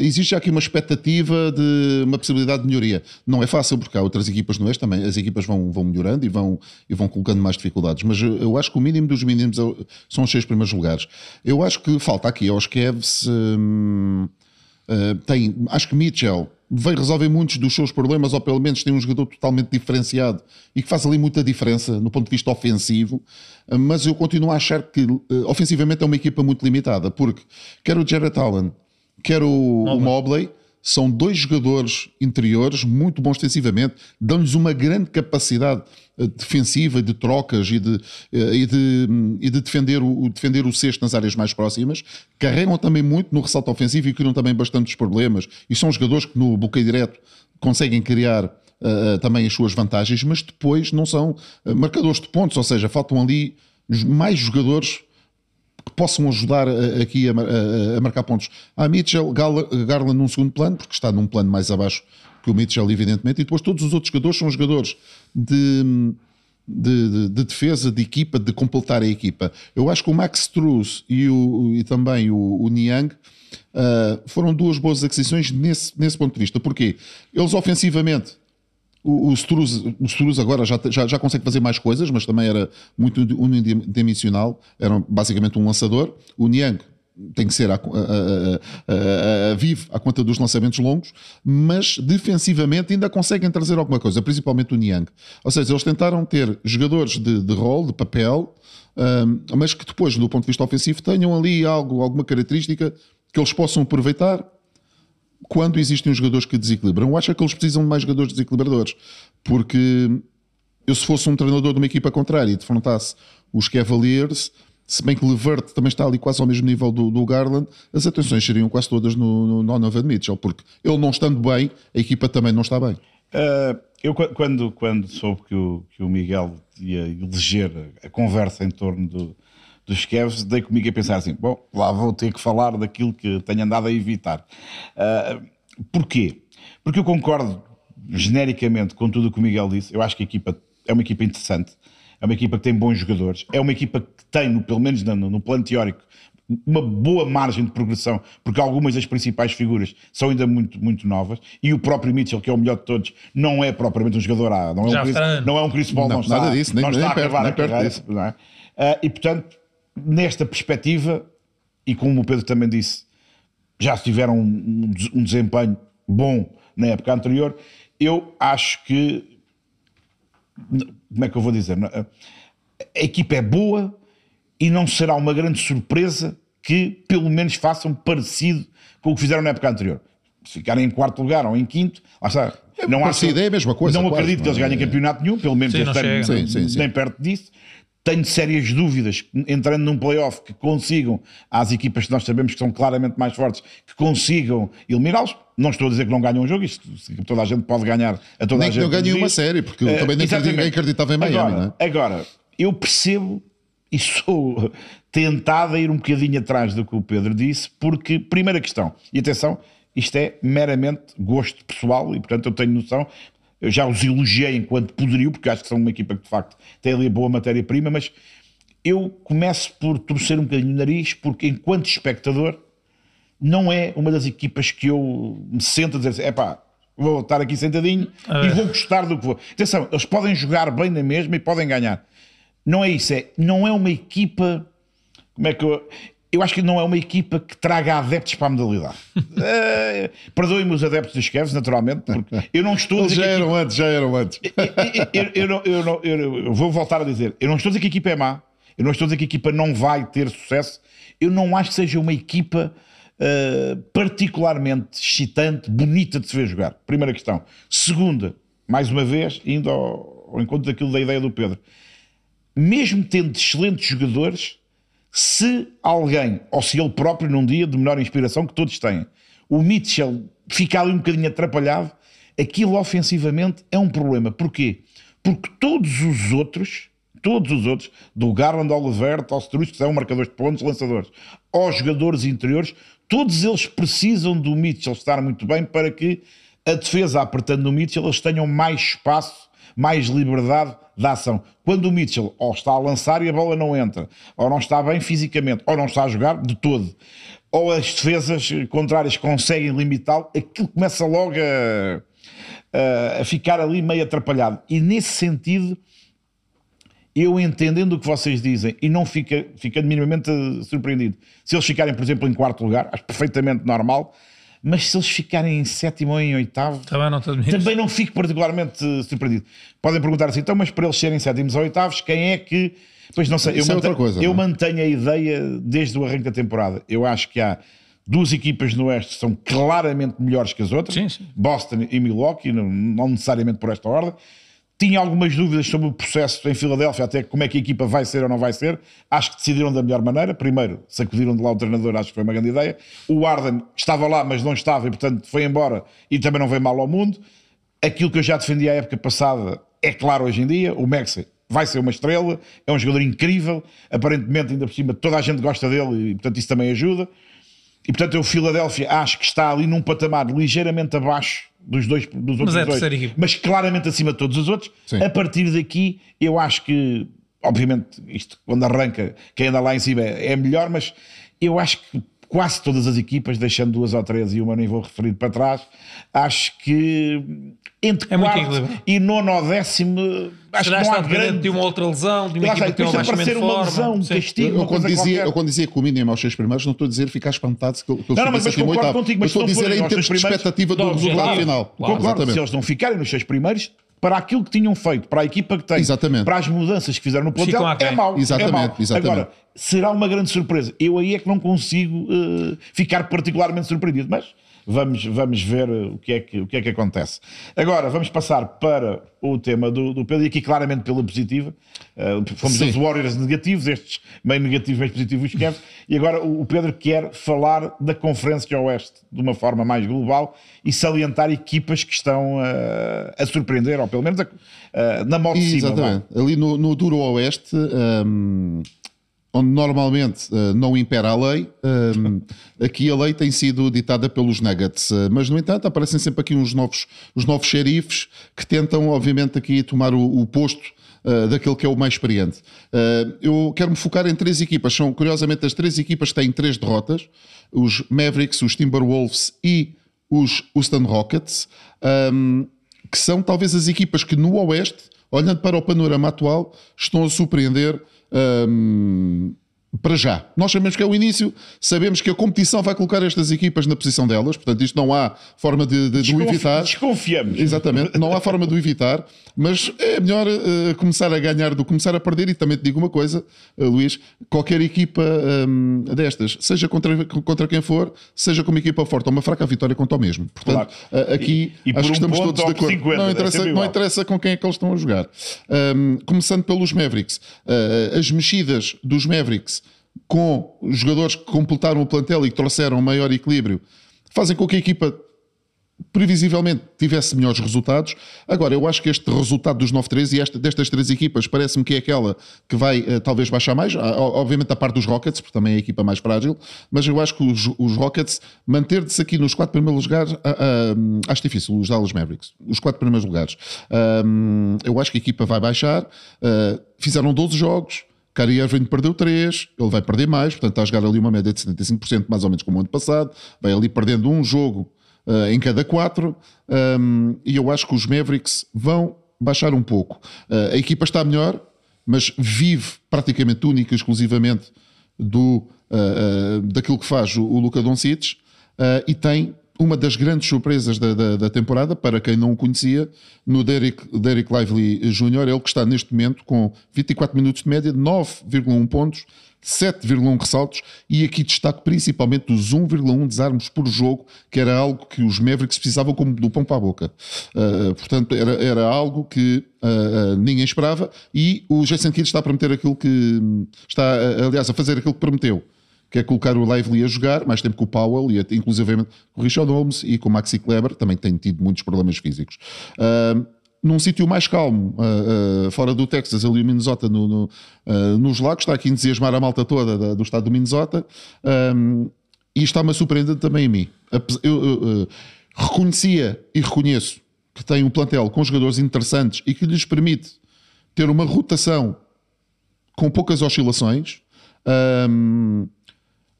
existe aqui uma expectativa de uma possibilidade de melhoria. Não é fácil, porque há outras equipas no Oeste também. As equipas vão, vão melhorando e vão, e vão colocando mais dificuldades. Mas eu, eu acho que o mínimo dos mínimos é são os seis primeiros lugares. Eu acho que falta aqui aos Cavs. Hum, uh, tem, acho que Mitchell veio resolver muitos dos seus problemas, ou pelo menos tem um jogador totalmente diferenciado e que faz ali muita diferença no ponto de vista ofensivo. Mas eu continuo a achar que uh, ofensivamente é uma equipa muito limitada, porque quer o Jared Allen, quer o, o Mobley são dois jogadores interiores muito bons defensivamente, dão-lhes uma grande capacidade defensiva de trocas e de, eh, e de, e de defender, o, defender o cesto nas áreas mais próximas. Carregam também muito no ressalto ofensivo e criam também bastantes problemas. E são jogadores que no bloqueio direto conseguem criar uh, também as suas vantagens, mas depois não são marcadores de pontos, ou seja, faltam ali mais jogadores que possam ajudar aqui a, marcar pontos. Há Mitchell, Garland num segundo plano, porque está num plano mais abaixo que o Mitchell, evidentemente, e depois todos os outros jogadores são jogadores de, de, de, de defesa, de equipa, de completar a equipa. Eu acho que o Max Struz e, o, e também o, o Niang uh, foram duas boas aquisições nesse, nesse ponto de vista. Porquê? Eles ofensivamente o, o Struz, agora já, já, já, consegue fazer mais coisas, mas também era muito unidimensional, era basicamente um lançador. O Niang tem que ser a, a, a, à conta dos lançamentos longos, mas defensivamente ainda conseguem trazer alguma coisa, principalmente o Niang. Ou seja, eles tentaram ter jogadores de, de rol, de papel, um, mas que depois, do ponto de vista ofensivo, tenham ali algo, alguma característica que eles possam aproveitar quando existem jogadores que desequilibram. Eu acho que eles precisam de mais jogadores desequilibradores, porque eu, se fosse um treinador de uma equipa contrária e defrontasse os Cavaliers, se bem que Levert também está ali quase ao mesmo nível do, do Garland, as atenções seriam quase todas no, no Donovan Mitchell, porque ele não estando bem, a equipa também não está bem. Uh, eu, quando, quando soube que o, que o Miguel ia eleger a conversa em torno do, dos Cavs, dei comigo a pensar assim: bom, lá vou ter que falar daquilo que tenho andado a evitar. Uh, porquê? Porque eu concordo genericamente com tudo o que o Miguel disse. Eu acho que a equipa é uma equipa interessante, é uma equipa que tem bons jogadores, é uma equipa que tem, pelo menos no, no plano teórico, uma boa margem de progressão, porque algumas das principais figuras são ainda muito, muito novas, e o próprio Mitchell, que é o melhor de todos, não é propriamente um jogador A, não é, um Chris, não é um Chris Paul, não, não está, nada disso, nem, não está nem a perto, acabar nem a carreira, disso. não é? Uh, e portanto, nesta perspectiva, e como o Pedro também disse, já tiveram um, um desempenho bom na época anterior, eu acho que como é que eu vou dizer? A equipa é boa e não será uma grande surpresa que pelo menos façam parecido com o que fizeram na época anterior. Se ficarem em quarto lugar ou em quinto, lá está. É não acho, é a mesma coisa. Não quase, acredito não que eles é? ganhem campeonato nenhum, pelo menos Sim, este ano, chega. Sim, sim, sim. nem perto disso. Tenho sérias dúvidas, entrando num playoff, que consigam, às equipas que nós sabemos que são claramente mais fortes, que consigam eliminá-los. Não estou a dizer que não ganham um jogo, isto toda a gente pode ganhar a toda Nem a que gente. não ganhem diz. uma série, porque Eh, também nem exatamente. ninguém acreditava em Miami, agora, não é? Agora, eu percebo e sou tentado a ir um bocadinho atrás do que o Pedro disse, porque, primeira questão, e atenção, isto é meramente gosto pessoal e, portanto, eu tenho noção. Eu já os elogiei enquanto poderio, porque acho que são uma equipa que de facto tem ali boa matéria-prima, mas eu começo por torcer um bocadinho o nariz, porque enquanto espectador, não é uma das equipas que eu me sento a dizer assim, epá, vou estar aqui sentadinho e vou gostar do que vou. Atenção, eles podem jogar bem na mesma e podem ganhar. Não é isso, é, não é uma equipa, como é que eu... Eu acho que não é uma equipa que traga adeptos para a modalidade. Eh, Perdoem-me os adeptos dos Cavs, naturalmente, porque eu não estou a Eles dizer já eram antes, já eram antes. eu, eu, não- eu não- eu vou voltar a dizer, eu não estou a dizer que a equipa é má, eu não estou a dizer que a equipa não vai ter sucesso, eu não acho que seja uma equipa uh, particularmente excitante, bonita de se ver jogar. Primeira questão. Segunda, mais uma vez, indo ao, ao encontro daquilo da ideia do Pedro, mesmo tendo excelentes jogadores, se alguém, ou se ele próprio num dia de menor inspiração que todos têm, o Mitchell fica ali um bocadinho atrapalhado, aquilo ofensivamente é um problema. Porquê? Porque todos os outros, todos os outros, do Garland ao Levert, ao Struz, que são marcadores de pontos, lançadores, aos jogadores interiores, todos eles precisam do Mitchell estar muito bem para que a defesa apertando no Mitchell, eles tenham mais espaço mais liberdade de ação. Quando o Mitchell ou está a lançar e a bola não entra, ou não está bem fisicamente, ou não está a jogar de todo, ou as defesas contrárias conseguem limitá-lo, aquilo começa logo a- a ficar ali meio atrapalhado. E nesse sentido, eu entendendo o que vocês dizem e não fica, ficando minimamente surpreendido, se eles ficarem, por exemplo, em quarto lugar, acho perfeitamente normal, mas se eles ficarem em sétimo ou em oitavo, Também não te admires. também não fico particularmente surpreendido. Podem perguntar assim, então, mas para eles serem sétimos ou oitavos, quem é que. Pois não sei, eu, Isso é mantenho, coisa, eu não é? mantenho a ideia desde o arranque da temporada. Eu acho que há duas equipas no Oeste que são claramente melhores que as outras: Sim, sim. Boston e Milwaukee, não, não necessariamente por esta ordem. Tinha algumas dúvidas sobre o processo em Filadélfia, até como é que a equipa vai ser ou não vai ser. Acho que decidiram da melhor maneira. Primeiro, sacudiram de lá o treinador, acho que foi uma grande ideia. O Arden estava lá, mas não estava, e portanto foi embora e também não veio mal ao mundo. Aquilo que eu já defendi à época passada é claro hoje em dia. O Maxi vai ser uma estrela, é um jogador incrível. Aparentemente, ainda por cima, toda a gente gosta dele e portanto isso também ajuda. E portanto, eu, Filadélfia, acho que está ali num patamar ligeiramente abaixo dos dois dos outros é a dois, mas claramente acima de todos os outros. Sim. A partir daqui, eu acho que, obviamente, isto quando arranca, quem anda lá em cima é é melhor, mas eu acho que quase todas as equipas, deixando duas ou três e uma nem vou referir para trás, acho que entre É quarto e nono ou décimo, acho Será que não há grande. de uma outra lesão, de uma equipa que tem um abaixamento de uma forma? lesão, um castigo, Eu, uma eu quando dizia, qualquer. eu quando dizia que o mínimo aos seis primeiros, não estou a dizer ficar espantado se que eles Não, não, mas- mas concordo oitavo. contigo, mas estou a dizer em termos de expectativa do do resultado final. Concordo, se eles não ficarem nos seis primeiros, para aquilo que tinham feito, para a equipa que têm, Exatamente. para as mudanças que fizeram no plantel, aquém. é mau. Exatamente, é mau. exatamente. Agora, será uma grande surpresa. Eu aí é que não consigo eh, ficar particularmente surpreendido, mas vamos, vamos ver o que, é que, o que é que acontece. Agora, vamos passar para o tema do, do Pedro, e aqui claramente pela positiva. Uh, fomos Sim. os Warriors negativos, estes meio negativos, meio positivos, esquece. E agora o, Pedro quer falar da Conferência Oeste de uma forma mais global e salientar equipas que estão uh, a surpreender, ou pelo menos a, uh, na moto de cima. Exatamente. Ali no, no Duro Oeste. Um onde normalmente uh, não impera a lei, um, aqui a lei tem sido ditada pelos Nuggets. Uh, mas, no entanto, aparecem sempre aqui uns novos, os novos xerifes que tentam, obviamente, aqui tomar o, o posto uh, daquele que é o mais experiente. eu quero me focar em três equipas. São, curiosamente, as três equipas têm três derrotas: os Mavericks, os Timberwolves e os Houston Rockets, um, que são talvez as equipas que no Oeste, olhando para o panorama atual, estão a surpreender um, para já. Nós sabemos que é o início, sabemos que a competição vai colocar estas equipas na posição delas, portanto, isto não há forma de, de, de o evitar. Desconfiamos. Exatamente, não há forma de o evitar, mas é melhor uh, começar a ganhar do que começar a perder. E também te digo uma coisa, uh, Luís: qualquer equipa um, destas, seja contra, contra quem for, seja como equipa forte ou uma fraca, a vitória conta ao mesmo. Portanto, claro. uh, aqui e, e acho que estamos um todos de acordo. 50, não, interessa, não interessa com quem é que eles estão a jogar. Um, começando pelos Mavericks, as mexidas dos Mavericks com jogadores que completaram o plantel e que trouxeram maior equilíbrio, fazem com que a equipa previsivelmente tivesse melhores resultados. Agora, eu acho que este resultado dos 9-3 e esta, destas três equipas parece-me que é aquela que vai uh, talvez baixar mais, obviamente a parte dos Rockets, porque também é a equipa mais frágil, mas eu acho que os, os Rockets, manter-se aqui nos quatro primeiros lugares, uh, uh, acho difícil, os Dallas Mavericks, os quatro primeiros lugares. eu acho que a equipa vai baixar, fizeram 12 jogos, Kyrie Irving perdeu 3, ele vai perder mais, portanto está a jogar ali uma média de 75%, mais ou menos como o ano passado, vai ali perdendo um jogo uh, em cada quatro, um, e eu acho que os Mavericks vão baixar um pouco. Uh, a equipa está melhor, mas vive praticamente única e exclusivamente do, uh, daquilo que faz o, o Luka Doncic, e tem uma das grandes surpresas da, da, da, temporada, para quem não o conhecia, no Derek, Derek Lively Jr., ele que está neste momento com 24 minutos de média, 9,1 pontos, 7,1 ressaltos e aqui destaco principalmente os 1,1 desarmos por jogo, que era algo que os Mavericks precisavam como do pão para a boca. Uh, portanto, era, era algo que uh, uh, ninguém esperava e o Jason Kidd está a prometer aquilo que está, aliás, a fazer aquilo que prometeu que é colocar o Lively a jogar, mais tempo que o Powell, e inclusive com o Richard Holmes e com o Maxi Kleber, também tem tido muitos problemas físicos. Uh, num sítio mais calmo, uh, uh, fora do Texas, ali o Minnesota, no, no, uh, nos lagos, está aqui a entusiasmar a malta toda da, do estado do Minnesota, um, e está-me a surpreender também a mim. Eu, eu reconhecia e reconheço que tem um plantel com jogadores interessantes e que lhes permite ter uma rotação com poucas oscilações. Um,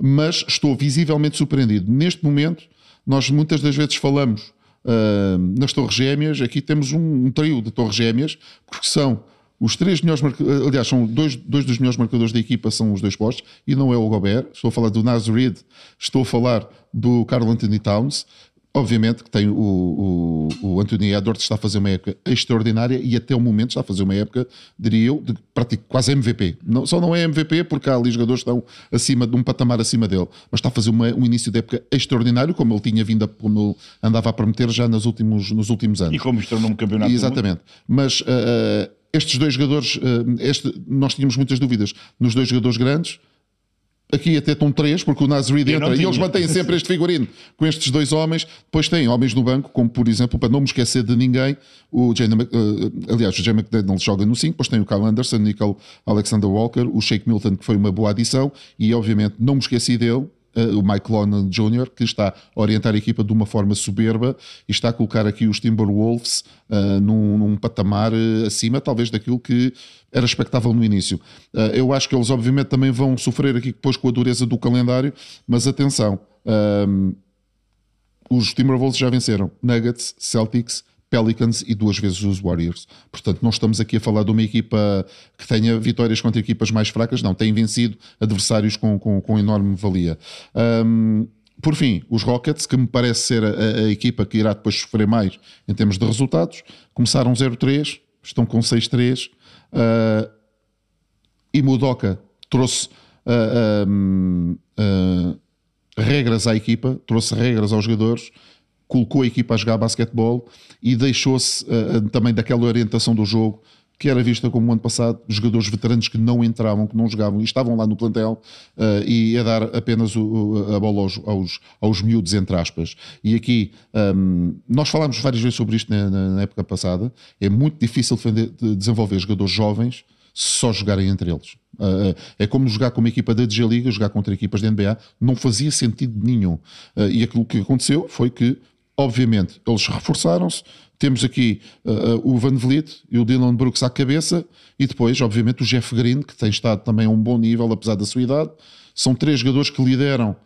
mas estou visivelmente surpreendido. Neste momento, nós muitas das vezes falamos uh, nas Torres Gêmeas, aqui temos um, um, trio de Torres Gêmeas, porque são os três melhores marcadores, aliás, são dois, dois dos melhores marcadores da equipa são os dois postos, e não é o Gobert. Estou a falar do Nas Reed, estou a falar do Carl Anthony Towns, Obviamente que tem o, o, o Anthony Edwards está a fazer uma época extraordinária e até o momento está a fazer uma época, diria eu, de prático, quase MVP. Não, só não é MVP porque há ali jogadores que estão acima de um patamar acima dele, mas está a fazer uma, um início de época extraordinário, como ele tinha vindo, a, como andava a prometer já nos últimos, nos últimos anos. E como mostrou num campeonato. Exatamente. Mas uh, estes dois jogadores, uh, este, nós tínhamos muitas dúvidas nos dois jogadores grandes aqui até estão três, porque o Nasrid entra e eles mantêm sempre este figurino com estes dois homens. Depois tem homens no banco, como por exemplo, para não me esquecer de ninguém, o Jane, uh, aliás, o Jay McDaniel joga no 5, depois tem o Kyle Anderson, Nicole Alexander Walker, o Shake Milton, que foi uma boa adição, e obviamente não me esqueci dele, uh, o Mike Lonan Jr., que está a orientar a equipa de uma forma soberba e está a colocar aqui os Timberwolves uh, num, num, patamar uh, acima, talvez, daquilo que era expectável no início. eu acho que eles, obviamente, também vão sofrer aqui depois com a dureza do calendário, mas atenção. os Timberwolves já venceram Nuggets, Celtics, Pelicans e duas vezes os Warriors. Portanto, não estamos aqui a falar de uma equipa que tenha vitórias contra equipas mais fracas, não, tem vencido adversários com, com, com enorme valia. Um, por fim, os Rockets, que me parece ser a, a, equipa que irá depois sofrer mais em termos de resultados, começaram 0-3, estão com 6-3, uh, e Mudoka trouxe uh, uh, regras à equipa, trouxe regras aos jogadores, colocou a equipa a jogar basquetebol e deixou-se uh, também daquela orientação do jogo que era vista como o ano passado, jogadores veteranos que não entravam, que não jogavam e estavam lá no plantel uh, e a dar apenas o, a bola aos, aos, aos miúdos, entre aspas. E aqui, um, nós falámos várias vezes sobre isto na, na época passada, é muito difícil defender, de desenvolver jogadores jovens só jogarem entre eles. Uh, é como jogar com uma equipa da DG Liga, jogar contra equipas da NBA, não fazia sentido nenhum. Uh, e aquilo que aconteceu foi que, obviamente, eles reforçaram-se, temos aqui uh, o Van Vliet e o Dylan Brooks à cabeça, e depois, obviamente, o Jeff Green, que tem estado também a um bom nível, apesar da sua idade. São três jogadores que lideram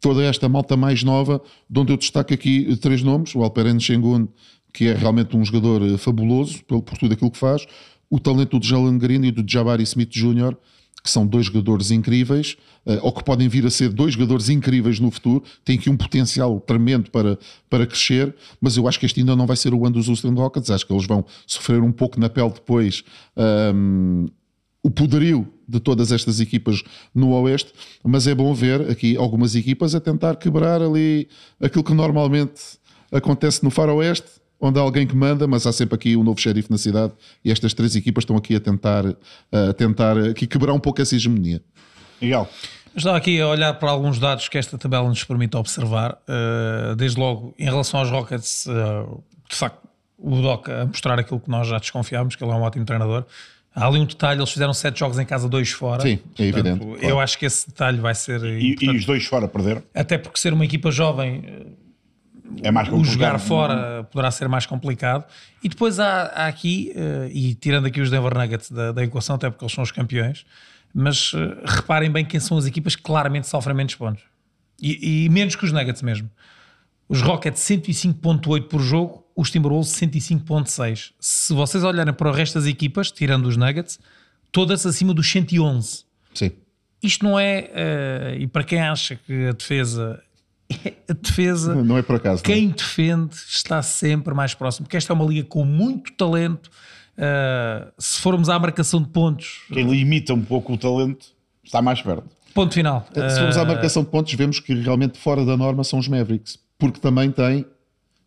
toda esta malta mais nova, de onde eu destaco aqui três nomes: o Alperen Shengun, que é realmente um jogador eh, fabuloso por, por tudo aquilo que faz, o talento do Jalen Green e do Jabari Smith Jr., que são dois jogadores incríveis, uh, ou que podem vir a ser dois jogadores incríveis no futuro, têm aqui um potencial tremendo para, para crescer, mas eu acho que este ainda não vai ser o ano dos Houston Rockets, acho que eles vão sofrer um pouco na pele depois um, o poderio de todas estas equipas no Oeste, mas é bom ver aqui algumas equipas a tentar quebrar ali aquilo que normalmente acontece no Faroeste, onde há alguém que manda, mas há sempre aqui um novo xerife na cidade e estas três equipas estão aqui a tentar, a tentar aqui quebrar um pouco essa hegemonia. Miguel. Estava aqui a olhar para alguns dados que esta tabela nos permite observar. Uh, desde logo, em relação aos Rockets, uh, de facto, o Doc a mostrar aquilo que nós já desconfiámos, que ele é um ótimo treinador. Há ali um detalhe, eles fizeram sete jogos em casa, dois fora. Sim, é evidente. Claro. Eu acho que esse detalhe vai ser. E, e, os dois fora perderam? Até porque ser uma equipa jovem é mais o jogar fora poderá ser mais complicado. E depois há, há aqui, uh, e tirando aqui os Denver Nuggets da, da, equação, até porque eles são os campeões, mas uh, reparem bem quem são as equipas que claramente sofrem menos pontos. E, e menos que os Nuggets mesmo. Os Rockets 105.8 por jogo, os Timberwolves 105.6. Se vocês olharem para o resto das equipas, tirando os Nuggets, todas acima dos 111. Sim. Isto não é, uh, e para quem acha que a defesa a defesa. Não é por acaso. Quem não. defende está sempre mais próximo, porque esta é uma liga com muito talento. Uh, se formos à marcação de pontos. Quem limita um pouco o talento está mais perto. Ponto final. Se formos à ah, marcação de pontos, vemos que realmente fora da norma são os Mavericks, porque também tem,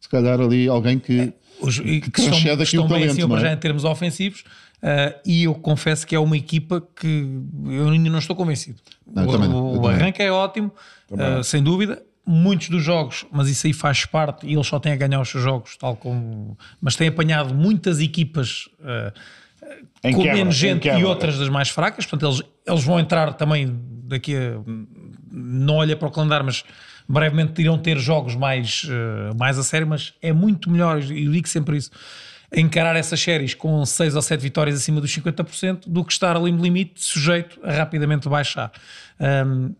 se calhar, ali alguém que. Os, que, que estão, que estão bem talento, acima é? já em termos ofensivos, uh, e eu confesso que é uma equipa que eu ainda não estou convencido. Não, o, o arranque é ótimo, uh, sem dúvida muitos dos jogos, mas isso aí faz parte e eles só têm a ganhar os seus jogos, tal como. Mas têm apanhado muitas equipas uh, com quebra, menos gente e outras das mais fracas, portanto, eles, eles vão entrar também daqui a. Não olha para o calendário, mas brevemente irão ter jogos mais, uh, mais a sério, mas é muito melhor, e eu digo sempre isso. Encarar essas séries com 6 ou 7 vitórias acima dos 50% do que estar ali no limite, sujeito a rapidamente baixar. Um,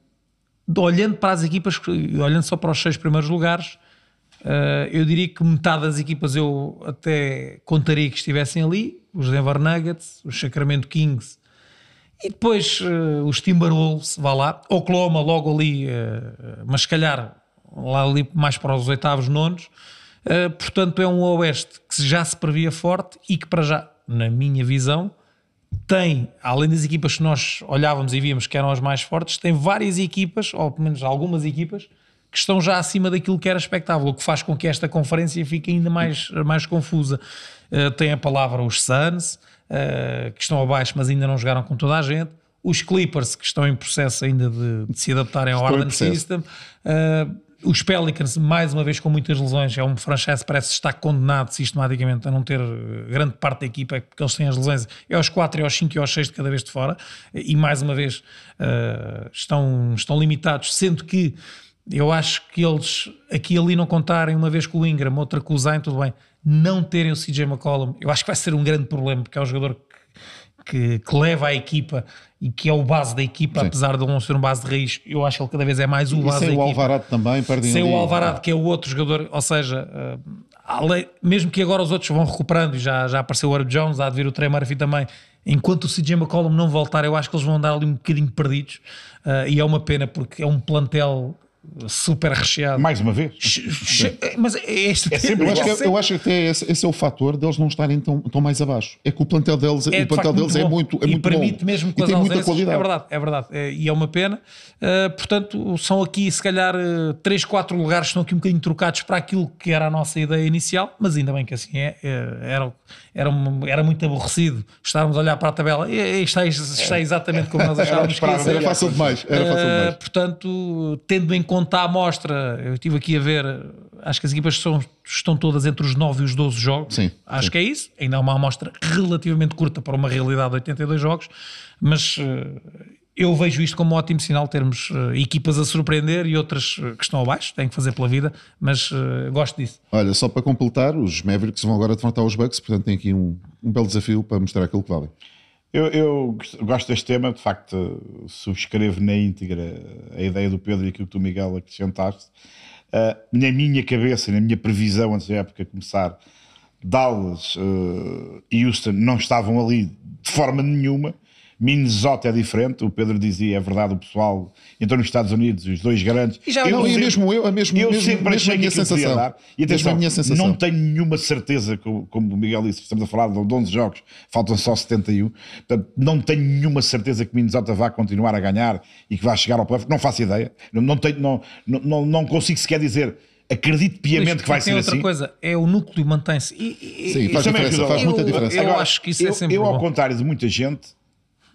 olhando para as equipas, olhando só para os seis primeiros lugares, uh, eu diria que metade das equipas eu até contaria que estivessem ali, os Denver Nuggets, os Sacramento Kings e depois uh, os Timberwolves, vá lá, Oklahoma logo ali, uh, mas se calhar lá ali mais para os oitavos, nonos. portanto, é um Oeste que já se previa forte e que para já, na minha visão, tem, além das equipas que nós olhávamos e víamos que eram as mais fortes, tem várias equipas, ou pelo menos algumas equipas, que estão já acima daquilo que era expectável, o que faz com que esta conferência fique ainda mais, mais confusa. Uh, tem a palavra os Suns, uh, que estão abaixo, mas ainda não jogaram com toda a gente. Os Clippers, que estão em processo ainda de, de se adaptarem ao Harden System. Uh, os Pelicans, mais uma vez com muitas lesões, é um franchise parece estar condenado sistematicamente a não ter eh, grande parte da equipa, porque eles têm as lesões, é aos 4, é aos 5 e aos 6 de cada vez de fora, e mais uma vez uh, estão, estão limitados, sendo que eu acho que eles aqui e ali não contarem, uma vez com o Ingram, outra com o Zayn, tudo bem, não terem o CJ McCollum, eu acho que vai ser um grande problema, porque é um jogador que, que leva a equipa e que é o base da equipa, Sim. apesar de não ser um base de raiz, eu acho que ele cada vez é mais o base e da equipa. o Alvarado também, perdem Sem o Alvarado, que é o outro jogador, ou seja, uh, mesmo que agora os outros vão recuperando e já, já apareceu o Herb Jones, há de vir o Trey Murphy também, enquanto o CJ McCollum não voltar, eu acho que eles vão andar ali um bocadinho perdidos uh, e é uma pena porque é um plantel super recheado. Mais uma vez. Mas é este É sempre Eu acho, que, é- eu acho que até esse, esse é o fator deles não estarem tão, tão mais abaixo. É que o plantel deles, É, o plantel deles é bom. muito, é e muito permite bom. mesmo com e tem muita qualidade. É verdade, é verdade. É, e é uma pena. Uh, portanto, são aqui, se calhar, 3, 4 lugares que estão aqui um bocadinho trocados para aquilo que era a nossa ideia inicial, mas ainda bem que assim é. é, era, era, era muito aborrecido estarmos a olhar para a tabela e, está, está exatamente como nós achávamos que ia esperava. ser. Era fácil demais. Era fácil Uh, demais. portanto, tendo em conta a amostra, eu estive aqui a ver, acho que as equipas são, estão todas entre os 9 e os 12 jogos. Sim, acho sim. que é isso. Ainda é uma amostra relativamente curta para uma realidade de 82 jogos, mas uh, eu vejo isto como um ótimo sinal termos uh, equipas a surpreender e outras uh, que estão abaixo, têm que fazer pela vida, mas uh, gosto disso. Olha, só para completar, os Mavericks vão agora defrontar os Bucks, portanto tem aqui um, um belo desafio para mostrar aquilo que valem. Eu, eu gost- gosto deste tema, de facto, subscrevo na íntegra a ideia do Pedro e aquilo que tu, Miguel, acrescentaste. Ah, na minha cabeça, na minha previsão antes da época começar, Dallas ah, e Houston não estavam ali de forma nenhuma. Minnesota é diferente, o Pedro dizia, é verdade, o pessoal entrou nos Estados Unidos, os dois grandes. E já Eu Não, e sempre- mesmo eu, a mesmo, eu mesmo, sempre mesmo achei a que minha podia sensação. dar. E atenção, a minha sensação. não tenho nenhuma certeza, como, como o Miguel disse, estamos a falar de 11 jogos, faltam só 71. Portanto, não tenho nenhuma certeza que Minnesota vá continuar a ganhar e que vá chegar ao playoff. Não faço ideia. Não, não, tenho, não, não, não, consigo sequer dizer. Acredito piamente que vai tem ser outra assim. coisa, é o núcleo mantém-se. E- e- Sim, faz diferença, faz muita Eu- diferença. eu acho que isso é eu, sempre Eu, ao bom. contrário de muita gente,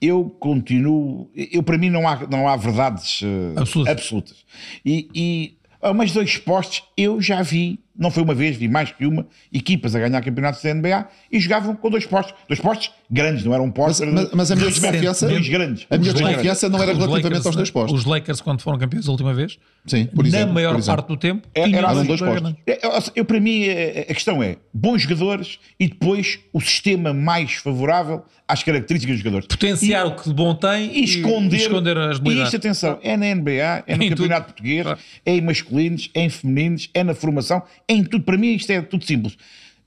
eu continuo. Eu, para mim, não há, não há verdades eh, Absolutas. E, e ah, mas dois postos, eu já vi, não foi uma vez, vi mais que uma, equipas a ganhar campeonatos da NBA e jogavam com dois postos. Dois postos grandes, não eram um Mas, mas- mas a minha dois, desconfiança, dois grandes. a minha desconfiança não era relativamente Lakers, aos dois postos. Os Lakers, quando foram campeões a última vez, Sim, por exemplo. na maior por exemplo. parte do tempo, É- tinham era esses assim, dois postos. grandes. Eu, eu- para mim, eh, a questão é bons jogadores e depois o sistema mais favorável às características dos jogadores. Potenciar o que de bom tem e esconder, e esconder as e isto, atenção, é na NBA, é no Em Campeonato tudo. Português, Claro. é em masculinos, é em femininos, é na formação, é em tudo. Para mim, isto é tudo simples.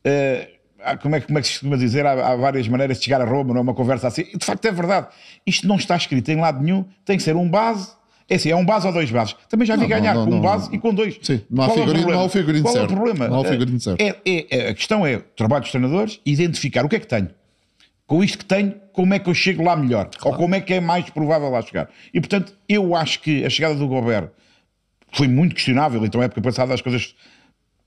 Eh, há- como, é, que- como é que se costuma dizer? Há, há várias maneiras de chegar a Roma, não é uma conversa assim. De facto é verdade. Isto não está escrito em lado nenhum, tem que ser um base. É assim, é um base ou dois bases. Também já vi Não, não, ganhar não, com um não, base não. e com dois. Sim, não há Qual é o figurino- problema? não há o figurino Qual é o certo. problema? Não há figurino certo. É, é- é- a questão é o trabalho dos treinadores, identificar o que é que tenho com isto que tenho, como é que eu chego lá melhor? Ou como é que é mais provável lá chegar? E portanto, eu acho que a chegada do Gobert foi muito questionável, então época passada as coisas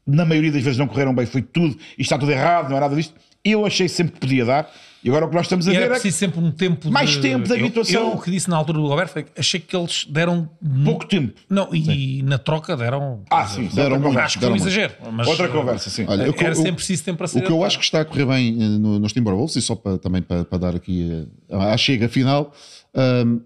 na maioria das vezes não correram bem, foi tudo, isto está tudo errado, não é nada disto. Eu achei sempre que podia dar, e agora o que nós estamos a E ver era é que preciso sempre um tempo Mais de... tempo de Eu- habituação. Eu, o que disse na altura do Roberto foi que achei que eles deram pouco tempo. Não, e na troca deram. Ah, sim, é Deram muito. conversa. Acho que foi um deram exagero. Mas, Outra conversa, sim. Olha, eu- era eu- sempre preciso tempo para ser. O que eu acho que está a correr bem eh, no- nos Timberwolves, e só para, também para, para dar aqui eh, à chega final, ahm,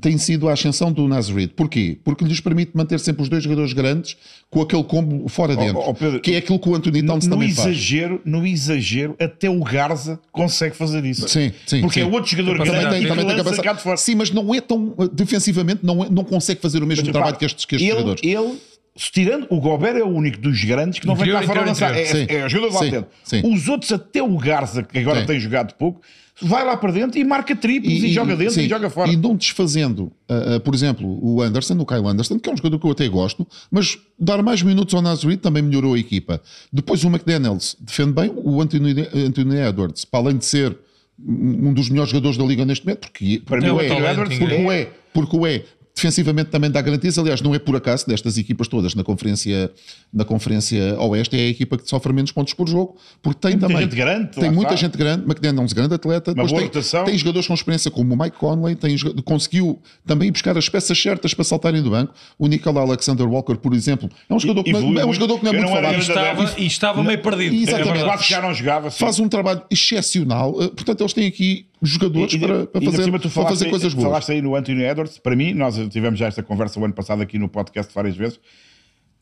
tem sido a ascensão do Nazareth. Porquê? Porque lhes permite manter sempre os dois jogadores grandes com aquele combo fora dentro, oh, Pedro, que é aquilo que o Anthony Towns No também faz. exagero, no exagero, até o Garza consegue fazer isso. Sim, sim, Porque sim. é outro jogador Também grande tem, que também tem capacidade. fora. Sim, mas não é tão eh, defensivamente, não, é- não consegue fazer o mesmo Mas, trabalho repara, que estes, que estes ele, jogadores. Ele, tirando, o Gobert é o único dos grandes que não Interior, vem cá fora interior, lançar. É, interior. é, é jogador de lá Sim, dentro. sim. Os outros, até o Garza, que agora Sim. tem jogado pouco, vai lá para dentro e marca triplos e, joga dentro sim, e joga fora. E não desfazendo, ah, ah, por exemplo, o Anderson, o Kyle Anderson, que é um jogador que eu até gosto, mas dar mais minutos ao Nazareth também melhorou a equipa. Depois o McDaniels defende bem, o Anthony, Anthony Edwards, para além de ser um dos melhores jogadores da liga neste momento, porque, Para porque mim, o o é, Edwards porque o é, porque o é. Defensivamente também dá garantias, aliás, não é por acaso destas equipas todas na conferência, na conferência Oeste, é a equipa que sofre menos pontos por jogo, porque tem, muita também gente grande, tem muita está. gente grande, McDaniels, grande atleta, depois boa tem, rotação. tem jogadores com experiência como o Mike Conley, tem, conseguiu também buscar as peças certas para saltarem do banco. O Nicolau Alexander Walker, por exemplo, é um jogador que, não- evoluiu é um muito. jogador que não é Eu muito não E falado. grande estava, e estava meio perdido. Exatamente. É verdade. Quase que já não jogava. sim. Faz um trabalho excepcional, eh, portanto, eles têm aqui jogadores E- e- para, para e fazer, cima para fazer coisas boas. Falaste aí no Anthony Edwards, para mim, nós tivemos já esta conversa o ano passado aqui no podcast várias vezes.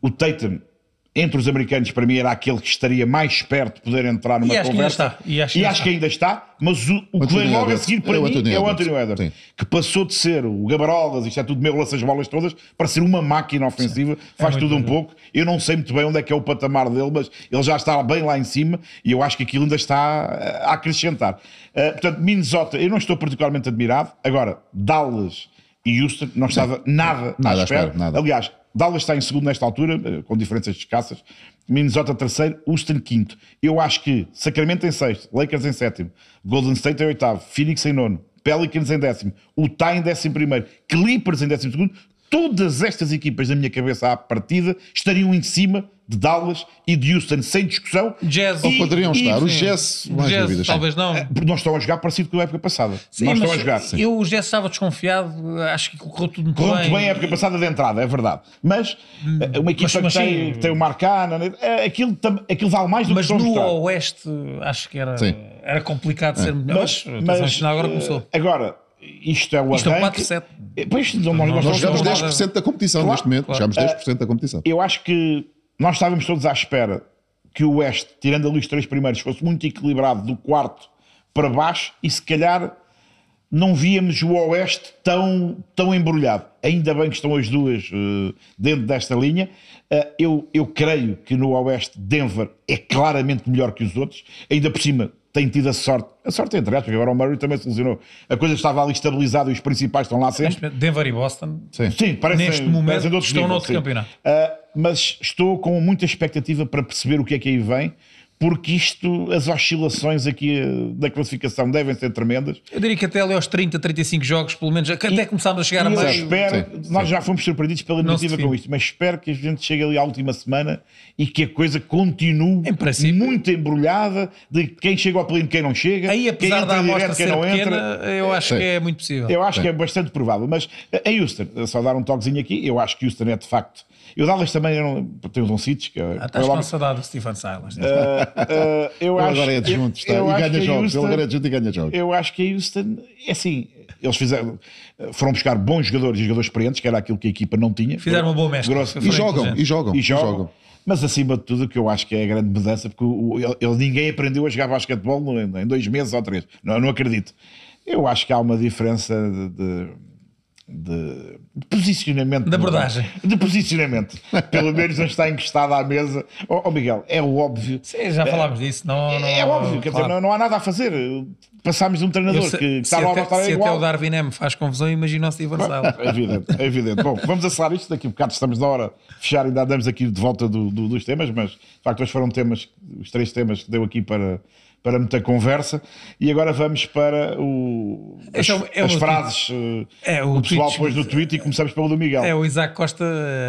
O Tatum, entre os americanos, para mim era aquele que estaria mais perto de poder entrar numa E acho que ainda conversa. está. E acho que ainda está. ainda está, mas o, o que vem logo a seguir para É mim Anthony é o. Anthony Edwards, Sim. que passou de ser o Gabarolas, isto é tudo meu, lança as bolas todas, para ser uma máquina ofensiva, faz muito tudo um bom. pouco. Eu não sei muito bem onde é que é o patamar dele, mas ele já está bem lá em cima e eu acho que aquilo ainda está eh, a acrescentar. Eh, portanto, Minnesota, eu não estou particularmente admirado. Agora, Dallas e Houston, não estava nada, Nada à espera, nada. Aliás, Dallas está em segundo nesta altura, eh, com diferenças escassas. Minnesota terceiro, Houston quinto. Eu acho que Sacramento em sexto, Lakers em sétimo, Golden State em oitavo, Phoenix em nono, Pelicans em décimo, Utah em décimo primeiro, Clippers em décimo segundo. Todas estas equipas, na minha cabeça, à partida, estariam em cima de Dallas e de Houston, sem discussão. Jazz. Ou E- poderiam e- estar. Os Sim. Jazz, mais Jazz, dúvidas. talvez não. Porque não estão a jogar parecido com a época passada. Sim, não estão mas a jogar. Eu já estava desconfiado, acho que correu tudo muito Correu bem. muito bem a época passada de entrada, é verdade. Mas eh, uma equipa Hum, mas que, tem, sim. que tem o Marcana, eh, aquilo, aquilo vale mais do Mas que a no mostrar. Oeste acho que era, Sim. era complicado ser melhor. Mas, atenção, isto agora eh, começou. Agora, isto é o Isto é arranque. 4-7. Eh, Pois, não, nós, nós Nós jogamos não, 10% da competição Claro, neste momento. claro. Jogamos 10% da competição. Eu acho que nós estávamos todos à espera que o Oeste, tirando ali os três primeiros, fosse muito equilibrado do quarto para baixo e se calhar não víamos o Oeste tão, tão embrulhado. Ainda bem que estão as duas eh, dentro desta linha. Eh, eu, eu creio que no Oeste Denver é claramente melhor que os outros. Ainda por cima tem tido a sorte, a sorte entre aspas, porque agora o Murray também se lesionou. A coisa estava ali estabilizada e os principais estão lá sempre. Denver e Boston. Sim. Sim, parece Neste momento estão noutro campeonato. mas estou com muita expectativa para perceber o que é que aí vem, porque isto, as oscilações aqui eh, da classificação devem ser tremendas. Eu diria que até ali aos 30, 35 jogos, pelo menos, até começámos a chegar a E eu mais. espero, Sim, nós sim. já fomos surpreendidos pela negativa com isto, mas espero que a gente chegue ali à última semana e que a coisa continue Em muito embrulhada de quem chega ao e quem não chega, Aí, quem apesar entra da amostra direto, quem ser não pequena, entra. eu acho Sim. que é muito possível. Eu acho Sim. que é bastante provável, mas eh, em Houston, só dar um toquezinho aqui, eu acho que Houston é de facto. Eu Dallas também eu não, tem o Don Cites, que é, Ah, estás com saudade do Stephen Silas. Uh, eu Ele acho, agora é adjunto, está. eu e acho ganha jogos. Houston- Ele agora é adjunto e ganha jogos. Eu acho que a Houston, é assim, eles fizeram, foram buscar bons jogadores e jogadores experientes, que era aquilo que a equipa não tinha. Fizeram uma boa mescla. Grosso. E jogam, e jogam, E e jogam. jogam. Mas acima de tudo, o que eu acho que é a grande mudança, porque o- o- ele- ele- ninguém aprendeu a jogar basquetebol em dois meses ou três. Não, não acredito. Eu acho que há uma diferença de, de- de- de posicionamento. De abordagem. De posicionamento. Pelo menos não está encostado à mesa. Ó ó, Miguel, é óbvio. Sim, já falámos disso. Não, não, É óbvio, quer dizer, não, não há nada a fazer. Passámos de um treinador sei- que, se estava a até, estar se até igual. o Darwin M faz confusão, imagina o Steven Silas. É evidente, é evidente. Bom, vamos acelerar isto. Daqui a bocado estamos na hora de fechar, ainda andamos aqui de volta do- do- dos temas, mas de facto, hoje foram temas, os três temas que deu aqui para, para muita conversa. E agora vamos para o, as, Esse é o- o as meu frases eh, É, o o pessoal tweet- pôs no tweet e começamos pelo do Miguel. É, o Isaac Costa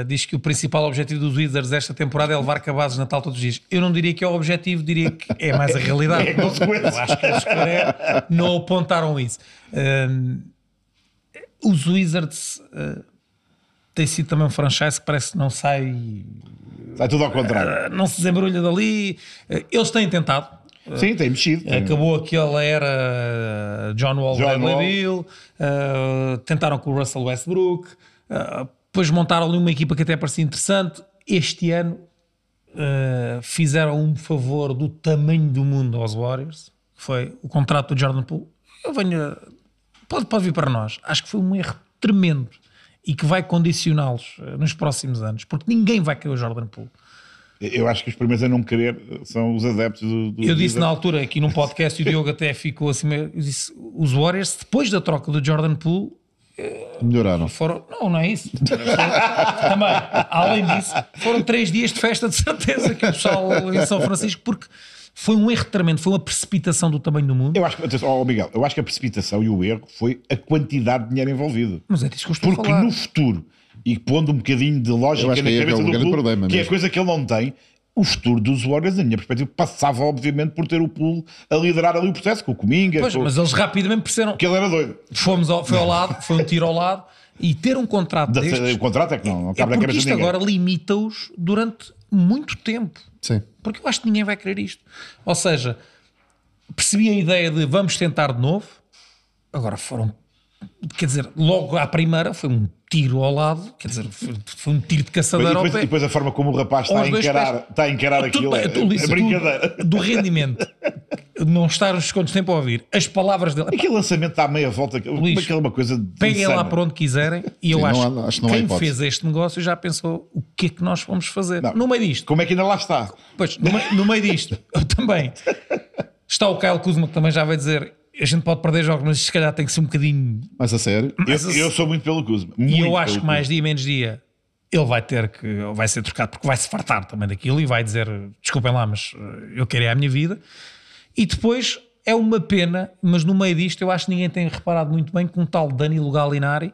diz que o principal objetivo dos Wizards esta temporada é levar cabazes Natal todos os dias. Eu não diria que é o objetivo, diria que é mais a realidade. É consequência. Eu acho que eles não apontaram isso. Hum, os Wizards eh, têm sido também um franchise que parece que não sai, Sai tudo ao contrário. não se desembrulha dali. Eh, Eles têm tentado. Sim, tem mexido. tem- Acabou aquela era John Wall, John Wall. Beal, uh, tentaram com o Russell Westbrook, uh, depois montaram ali uma equipa que até parecia interessante. Este ano uh, fizeram um favor do tamanho do mundo aos Warriors, que foi o contrato do Jordan Poole. Eu venho, pode, pode vir para nós. Acho que foi um erro tremendo e que vai condicioná-los nos próximos anos, porque ninguém vai querer o Jordan Poole. Eu acho que os primeiros a não querer são os adeptos do. do Eu disse do- na altura aqui num podcast e o Diogo até ficou assim, eu disse, os Warriors depois da troca do Jordan Poole Melhoraram. foram, não, não é isso. Também, além disso, foram três dias de festa de certeza que o pessoal em São Francisco, porque foi um erro tremendo, foi uma precipitação do tamanho do mundo. Eu acho ó, Miguel, eu acho que a precipitação e o erro foi a quantidade de dinheiro envolvido. Mas é disso que eu estou Porque a falar. no futuro, e pondo um bocadinho de lógica na é cabeça o do grande clube, problema que é coisa que ele não tem, o futuro dos Warriors, na minha perspectiva, passava obviamente por ter o pool a liderar ali o processo, com o Cominga, Pois, com... mas eles rapidamente perceberam que ele era doido. fomos ao, foi ao lado, foi um tiro ao lado e ter um contrato Da- destes o contrato é que não, não é cabe na porque cabeça isto de ninguém. agora limita-os durante muito tempo. Sim. Porque eu acho que ninguém vai querer isto. Ou seja, percebi a ideia de vamos tentar de novo. Agora foram, quer dizer, logo à primeira foi um tiro ao lado, quer dizer, foi, foi um tiro de E caçadeira ao depois, pé. e depois a forma como o rapaz está a encarar, pés. está a encarar aquilo é, tu, é Ulisses, brincadeira. tu, do rendimento, não estar os segundos tempo a ouvir, as palavras dele. Aquele lançamento está à meia volta, Luís, aquela é uma coisa Peguem lá insana. para onde quiserem e eu Sim, acho, não acho que quem hipótese. fez este negócio já pensou o que é que nós vamos fazer Não. no meio disto. Como é que ainda lá está? Pois, no, meio- no meio disto, eu também. Está o Kyle Kuzma que também já vai dizer: a gente pode perder jogos, mas se calhar tem que ser um bocadinho. Mas a sério. Eu, Mas- eu sou muito pelo Kuzma. E eu acho que mais dia menos dia ele vai ter que, vai ser trocado porque vai se fartar também daquilo e vai dizer: desculpem lá, mas eh, eu quero é a minha vida. E depois é uma pena, mas no meio disto eu acho que ninguém tem reparado muito bem que um tal Danilo Galinari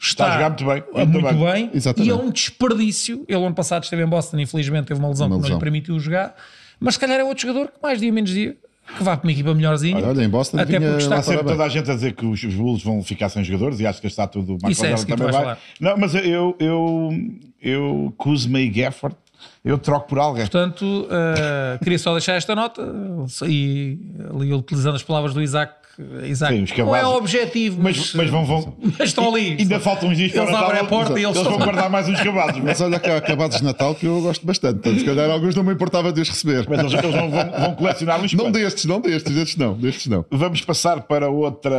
Está a jogar muito bem, a muito muito bem. bem, Exatamente. e é um desperdício. Ele ano passado esteve em Boston, infelizmente teve uma lesão Uma que não lesão. lhe permitiu jogar, mas se calhar é outro jogador que mais dia menos dia que vá para uma equipa melhorzinha. Olha, olha, em Boston até vinha porque está sempre toda a gente a dizer que os Bulls vão ficar sem jogadores e acho que está tudo. Isso é, também vai. falar. Não, mas eu, eu, eu Kuzma e Gafford, eu troco por alguém. Portanto, eh, queria só deixar esta nota e ali utilizando as palavras do Isaac. Isaac Sim, os não é o objetivo, mas, Mas, mas vão, vão. mas estão ali. Ainda faltam uns dias para Eles o Natal, abrem a porta e eles eles vão estão- guardar mais uns cavalos. Mas, olha que há acabados de Natal que eu gosto bastante. Portanto, se calhar alguns não me importava de os receber. mas eles, eles vão, vão, vão colecionar uns Não quantos. destes, não destes, destes não, destes não. Vamos passar para outra,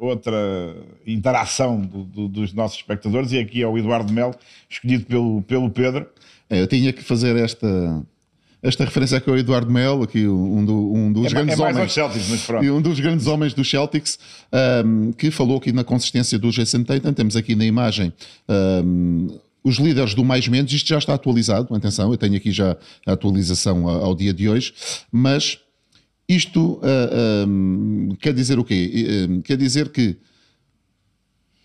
outra interação do- do- dos nossos espectadores e aqui é o Eduardo Melo, escolhido pelo, pelo Pedro. É, eu tinha que fazer esta, esta referência aqui ao Eduardo Melo, aqui um, do- um dos É, é grandes mais homens. Celtics, um dos grandes homens dos Celtics ahm, que falou aqui na consistência do Jason Tatum. Temos aqui na imagem ahm, os líderes do mais menos. Isto já está atualizado. Atenção, eu tenho aqui já a atualização ao dia de hoje. Mas isto ah, ahm, quer dizer o quê? Eh, Quer dizer que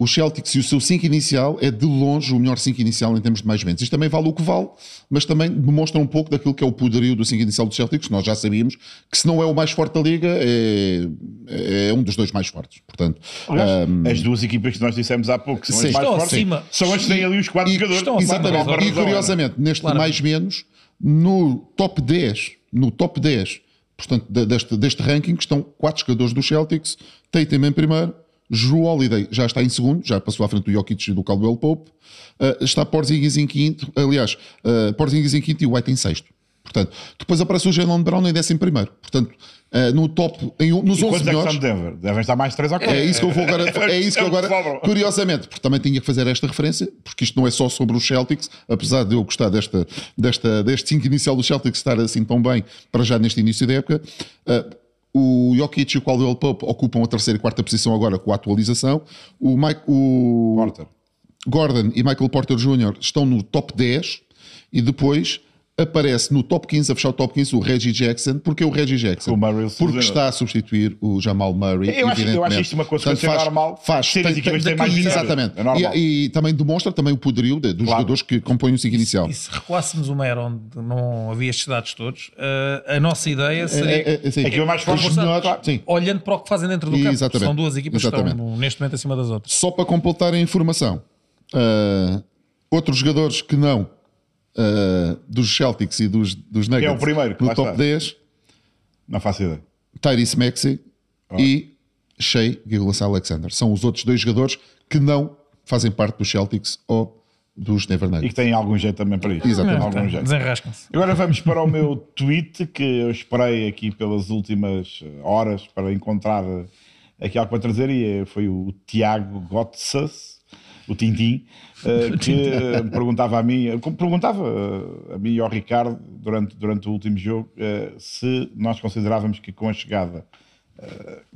o Celtics e o seu 5 inicial é de longe o melhor 5 inicial em termos de mais menos. Isto também vale o que vale, mas também demonstra um pouco daquilo que é o poderio do 5 inicial do Celtics. Nós já sabíamos que se não é o mais forte da liga, é, é um dos dois mais fortes. Portanto, Aliás, ahm, as duas equipas que nós dissemos há pouco, que são Sim. as mais Estão fortes, acima. são as que têm ali os quatro e, jogadores. exatamente. Claro, E curiosamente, neste Claramente. mais menos, no top 10, no top 10, portanto, de- deste, deste ranking, estão quatro jogadores do Celtics, Tatum em primeiro, Drew Holiday já está em segundo, já passou à frente do Jokic e do Caldwell Pope, uh, está Porzingis em quinto, aliás, uh, Porzingis em quinto e White em sexto. Portanto, depois aparece o Jalen Brown em décimo primeiro. Portanto, uh, no top, em, nos E 11 quantos é melhores... de Denver? Devem estar mais 3 ou 4. É isso que eu vou agora. É isso que eu agora. Sobram. Curiosamente, porque também tinha que fazer esta referência, porque isto não é só sobre os Celtics, apesar de eu gostar desta, desta, deste 5 inicial do Celtics estar assim tão bem para já neste início da época. uh, o Jokic e o Caldwell Pope ocupam a terceira e quarta posição agora com a atualização. O, Mike, o Porter. Gordon e Michael Porter Jr. estão no top 10 e depois aparece no top 15, a fechar o top 15, o Reggie Jackson. Porque o Reggie Jackson? O Porque está a substituir o Jamal Murray. Eu acho- eu acho evidentemente. isto uma consequência Portanto, normal, Faz, ser as equipas têm mais. Exatamente. É. E, e também demonstra também o poderio de- dos Claro. jogadores que compõem o 5 inicial. E se recuássemos uma era onde não havia estes dados todos, eh, a nossa ideia seria. É, é, é, sim. Equipa mais forte, melhores, claro. Olhando para o que fazem dentro do campo, Exatamente. são duas equipas que Exatamente. estão no- neste momento acima das outras. Só para completar a informação, ah, outros jogadores que não ah, dos Celtics e dos, dos Nuggets é o primeiro que no top está. 10, Não faço ideia. Tyrese Maxey e Shea Gillas Alexander. São os outros dois jogadores que não fazem parte dos Celtics ou dos Denver E que Nuggets. têm algum jeito também para isso. Exatamente. Algum jeito. Desenrascam-se. Agora vamos para o meu tweet que eu esperei aqui pelas últimas eh, horas para encontrar eh, aqui algo para trazer e eh, foi o Tiago Gotzas, o Tintim, eh, que eh, perguntava a mim, eh, perguntava a mim e ao Ricardo durante, durante o último jogo se nós considerávamos que com a chegada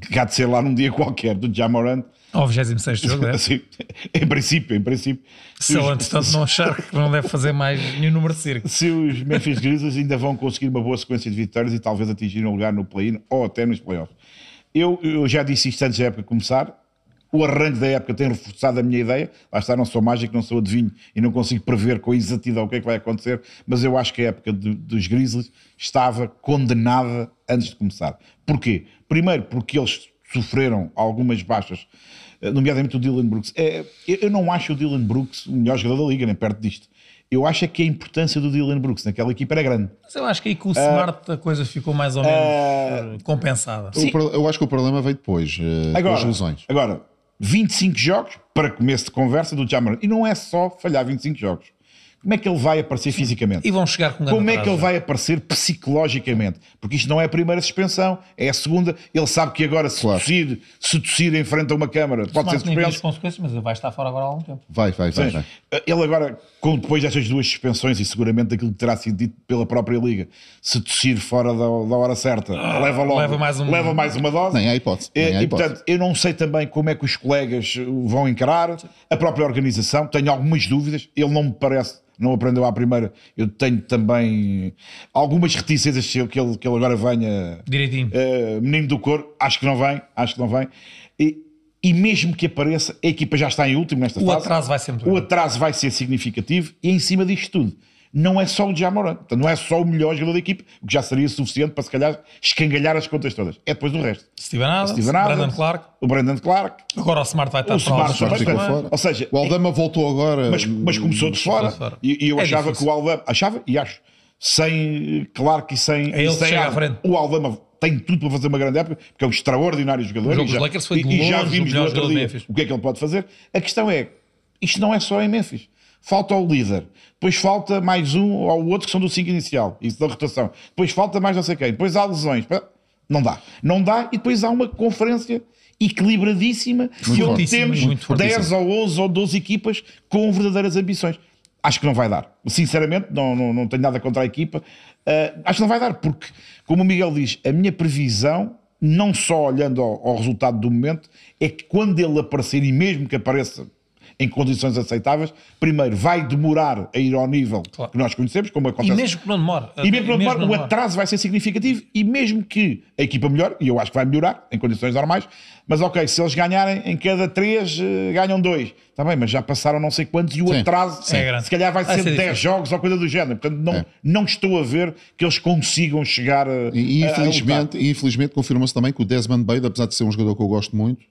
que há de ser lá num dia qualquer do Jamorant, Ao 26 jogo, é? assim, em princípio, em princípio, Se ele, entretanto, não achar que não deve fazer mais nenhum número de circo. se os Memphis Grizzlies ainda vão conseguir uma boa sequência de vitórias e talvez atingirem um lugar no play-in ou até nos playoffs. Eu, eu já disse isto antes da época começar. O arranque da época tem reforçado a minha ideia. Lá está, não sou mágico, não sou adivinho e não consigo prever com exatidão o que é que vai acontecer, mas eu acho que a época de- dos Grizzlies estava condenada antes de começar. Porquê? Primeiro, porque eles sofreram algumas baixas, eh, nomeadamente o Dylan Brooks. É, eu eu não acho o Dylan Brooks o melhor jogador da liga, nem perto disto. Eu acho é que a importância do Dylan Brooks naquela equipa era grande. Mas eu acho que aí com o Smart a coisa ficou mais ou menos eh, compensada. O pro- eu acho que o problema veio depois, com Agora, as lesões. agora, 25 jogos para começo de conversa do Jamoran. E não é só falhar 25 jogos. Como é que ele vai aparecer fisicamente? E vão chegar com um Como é que ele vai aparecer psicologicamente? Porque isto não é a primeira suspensão, é a segunda. Ele sabe que agora, se, Claro. tossir, se tossir em frente a uma câmara, pode ser suspenso. consequências, mas ele vai estar fora agora há algum tempo. Vai, vai, vai. Vai. Ele agora, com, depois destas duas suspensões e seguramente daquilo que terá sido dito pela própria Liga, se tossir fora da, da hora certa, leva logo, leva mais um- leva mais uma dose. Nem há hipótese, É, nem há e hipótese. portanto, eu não sei também como é que os colegas o vão encarar, a própria organização, tenho algumas dúvidas, ele não me parece, não aprendeu à primeira, eu tenho também algumas reticências que ele, que ele, agora venha Direitinho. Uh, menino do cor, acho que não vem, acho que não vem. E, e mesmo que apareça, a equipa já está em último nesta O fase. atraso vai ser O atraso vai ser significativo e em cima disto tudo. Não é só o Jamoran, portanto, não é só o melhor jogador da equipe, o que já seria suficiente para se calhar escangalhar as contas todas. É depois do resto. Steven Adams, Steven Adams, Brandon Clark. o Brandon Clark, Agora o Smart vai estar o para Smart também, ficou também. fora. Ou seja, O Aldama voltou agora. mas, mas começou de fora, fora. E, e eu É achava difícil. que o Aldama achava e acho sem Clark e sem, É ele e que sem chega à frente. o Aldama tem tudo para fazer uma grande época porque é um extraordinário jogador O jogo e dos já, Lakers foi de e, e já longe o vimos no melhor outro jogador de dia Memphis. o que é que ele pode fazer a questão é isto não é só em Memphis falta o líder depois falta mais um ou outro que são do 5 inicial isso da rotação depois falta mais não sei quem depois há lesões não dá não dá e depois há uma conferência equilibradíssima que onde temos muito fortíssima. 10 ou 11 ou 12 equipas com verdadeiras ambições. Acho que não vai dar. Sinceramente, não, não, não tenho nada contra a equipa. Uh, acho que não vai dar, porque, como o Miguel diz, a minha previsão, não só olhando ao, ao resultado do momento, é que quando ele aparecer, e mesmo que apareça em condições aceitáveis, primeiro vai demorar a ir ao nível Claro. que nós conhecemos, como E acontece mesmo que não demore. e mesmo que não demore, o atraso vai ser significativo e mesmo que a equipa melhore, e eu acho que vai melhorar em condições normais, mas ok, se eles ganharem em cada três, eh, ganham dois. Está bem, mas já passaram não sei quantos e o Sim. atraso Sim. É grande. se calhar vai Vai ser ser 10 difícil. jogos ou coisa do género. Portanto, não, É. não estou a ver que eles consigam chegar a. E a- a lutar. infelizmente, e infelizmente confirma-se também que o Desmond Bade, apesar de ser um jogador que eu gosto muito, eh,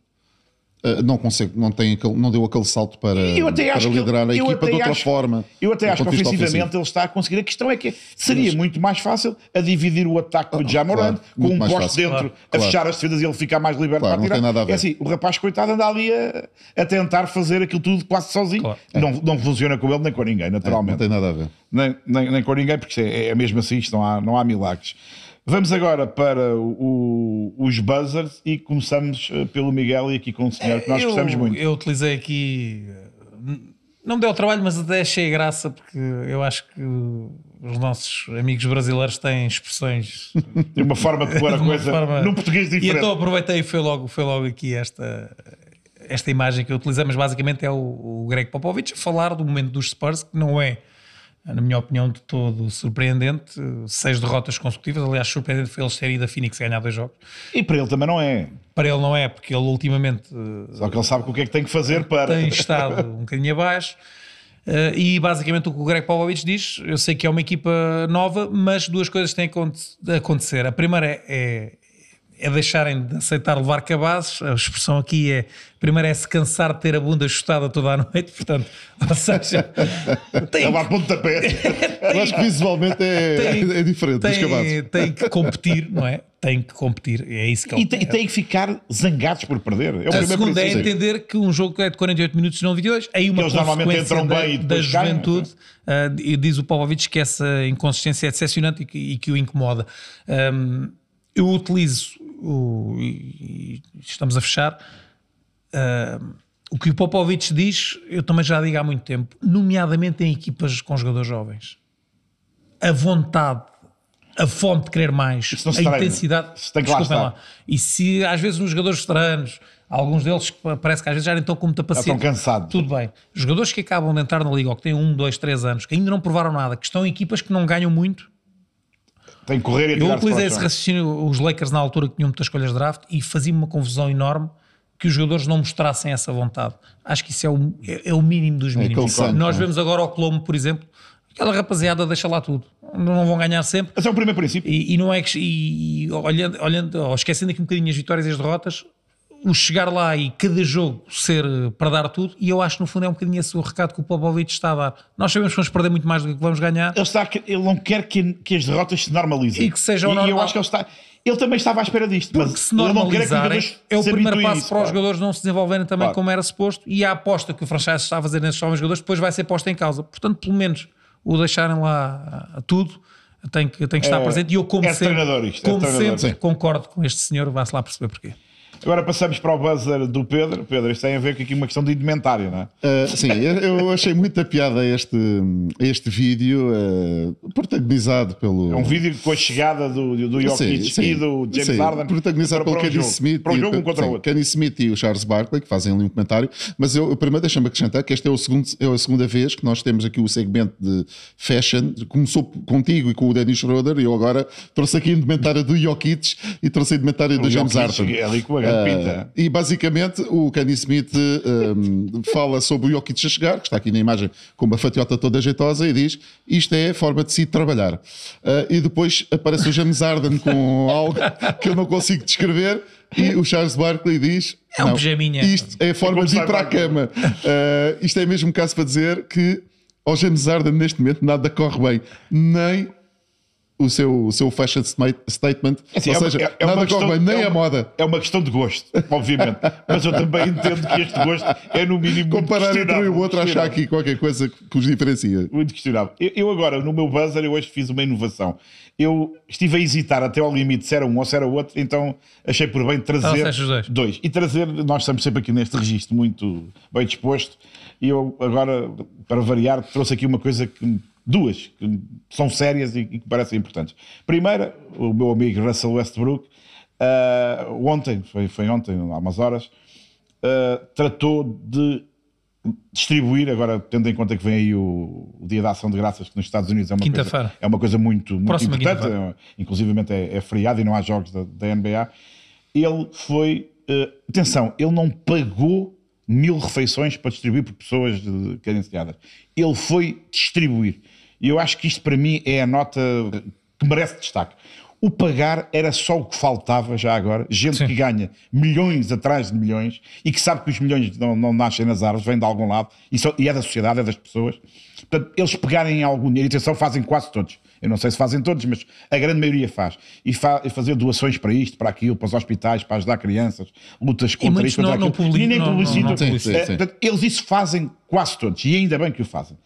não consegue, não, tem aquele- não deu aquele salto para, para que liderar a equipa de outra acho- forma. Eu até do acho que ofensivamente ofensivo. ele está a conseguir. A questão é que seria muito mais fácil a dividir o ataque do Jamorant claro, com um poste fácil. dentro, Claro, a claro. fechar as defesas e ele ficar mais liberto Claro, para não tirar. tem nada a ver. É assim, o rapaz coitado anda ali a, a tentar fazer aquilo tudo quase sozinho. Claro. Não, não funciona com ele nem com ninguém, É, não naturalmente. tem nada a ver. nem, nem, nem com ninguém, porque é, é mesmo assim, isto não há, não há milagres. Vamos agora para o- os buzzers e começamos eh, pelo Miguel e aqui com o senhor, que nós eu, gostamos muito. Eu utilizei aqui. eh, Não me deu trabalho, mas até achei graça, porque eu acho que os nossos amigos brasileiros têm expressões Tem uma forma de pôr a de coisa forma- num português E diferente. então aproveitei e foi logo, foi logo aqui esta, esta imagem que eu utilizei, mas basicamente é o, o Greg Popovich a falar do momento dos Spurs, que não é, na minha opinião, de todo surpreendente. Seis derrotas consecutivas, aliás, surpreendente foi eles terem ido a Phoenix ganhar dois jogos. E para ele também não é. Para ele não é, porque ele ultimamente eh, Só que ele sabe o que é que tem que fazer para. tem estado um bocadinho abaixo. Eh, e basicamente o que o Greg Popovich diz, eu sei que é uma equipa nova, mas duas coisas têm de acontecer. A primeira é, é, é deixarem de aceitar levar cabazes. A expressão aqui é: primeiro é se cansar de ter a bunda chutada toda a noite, portanto, ou seja, tem, vai a pontapé. Eu acho que visualmente é, Tem- é diferente dos cabazes. tem, tem que competir, não é? Tem que competir, é isso que ele E, tem, e tem que ficar zangados por perder. É o A primeiro segunda é entender que um jogo é de 48 minutos e não 22. Aí uma eles normalmente entram da, bem e da juventude. ah, e diz o Popovich que essa inconsistência é decepcionante e que, e que o incomoda. Ahm, eu utilizo, o, e, e estamos a fechar, ahm, o que o Popovich diz, eu também já digo há muito tempo, nomeadamente em equipas com jogadores jovens. A vontade, a fome de querer mais, a intensidade. Isso tem que lá Desculpem estar. E se às vezes uns jogadores veteranos, alguns deles que parece que às vezes já nem estão com muita paciência. estão cansados. Tudo bem. Jogadores que acabam de entrar na liga ou que têm um, dois, três anos, que ainda não provaram nada, que estão em equipas que não ganham muito. Tem que correr e Eu utilizei esse raciocínio, os Lakers na altura que tinham muitas escolhas de draft e fazia-me uma confusão enorme que os jogadores não mostrassem essa vontade. Acho que isso é o, é, é o mínimo dos mínimos. aquele sangue, Nós é? vemos agora o Colombo, por exemplo, aquela rapaziada deixa lá tudo. Não vão ganhar sempre. Esse é o primeiro princípio. E, e não é que. E, olhando, olhando, esquecendo aqui um bocadinho as vitórias e as derrotas, o chegar lá e cada jogo ser eh, para dar tudo, e eu acho que no fundo é um bocadinho esse o recado que o Popovich está a dar. Nós sabemos que vamos perder muito mais do que vamos ganhar. Ele, está, que- ele não quer que, que as derrotas se normalizem. E que seja o E- eu acho que ele está. Ele também estava à espera disto. Porque mas se que os normalizarem, jogadores é o primeiro passo isso, para os claro. jogadores não se desenvolverem também Claro. como era suposto, e a aposta que o franchise está a fazer nesses jovens jogadores depois vai ser posta em causa. Portanto, pelo menos o deixarem lá a tudo, tem que, tem que estar É- presente. E eu, como é sempre, é como treinador. sempre concordo com este senhor, vá-se lá perceber porquê. Agora passamos para o buzzer do Pedro. Pedro, isto tem a ver com aqui uma questão de indumentário, não é? Uh, sim, eu achei muita piada este, este vídeo, uh, protagonizado pelo. É um vídeo com a chegada do, do Jokic e do James sim, Harden. Protagonizado para- pelo para Kenny. Smith. Para um e- jogo um contra o sim, outro. Kenny Smith e o Charles Barkley, que fazem ali um comentário. Mas eu, primeiro deixa-me acrescentar que esta é, o segundo, é a segunda vez que nós temos aqui o segmento de fashion. Começou contigo e com o Dennis Schroeder, e eu agora trouxe aqui a indumentária do Jokic e trouxe a indumentária do O James Jokic, Harden. é ali com a Uh, pinta. e basicamente o Kenny Smith um, fala sobre o Jokic a chegar, que está aqui na imagem com uma fatiota toda jeitosa, e diz: Isto é a forma de se trabalhar. Uh, e depois aparece o James Harden com algo que eu não consigo descrever, e o Charles Barkley diz: É um "Não, pijaminha." Isto é a forma como de ir para a cama. Uh, isto é mesmo caso para dizer que ao James Harden neste momento nada corre bem, nem. O seu, o seu fashion statement, Assim, ou é seja, é- é uma nada questão- corre bem, nem é a uma- moda. É uma questão de gosto, obviamente. Mas eu também entendo que este gosto é no mínimo muito comparar entre um e o outro, achar aqui qualquer coisa que os diferencia. Muito questionável. Eu, eu agora, no meu buzzer, eu hoje fiz uma inovação. Eu estive a hesitar até ao limite se era um ou se era outro, então achei por bem trazer Trouxeste os dois. E trazer, nós estamos sempre aqui neste registro muito bem disposto, e eu agora, para variar, trouxe aqui uma coisa que. Duas que são sérias e, e que parecem importantes. Primeira, o meu amigo Russell Westbrook, ah, ontem, foi, foi ontem, há umas horas, ah, tratou de distribuir, agora tendo em conta que vem aí o, o Dia da Ação de Graças, que nos Estados Unidos é uma, coisa, é uma coisa muito, muito Próxima importante, é, inclusivamente é, é feriado e não há jogos da, da NBA. Ele foi, eh, atenção, ele não pagou mil refeições para distribuir por pessoas de- carenciadas. Ele foi distribuir. E eu acho que isto para mim é a nota que merece destaque. O pagar era só o que faltava já agora. Gente Sim. que ganha milhões atrás de milhões e que sabe que os milhões não, não nascem nas árvores, vêm de algum lado e, só- e é da sociedade, é das pessoas. Portanto, eles pegarem em algum dinheiro, e atenção, fazem quase todos. Eu não sei se fazem todos, mas a grande maioria faz. E, fa fazer doações para isto, para aquilo, para os hospitais, para ajudar crianças, lutas contra isto, contra não- não aquilo. E nem publicitam. portanto, eles isso fazem quase todos, e ainda bem que o fazem.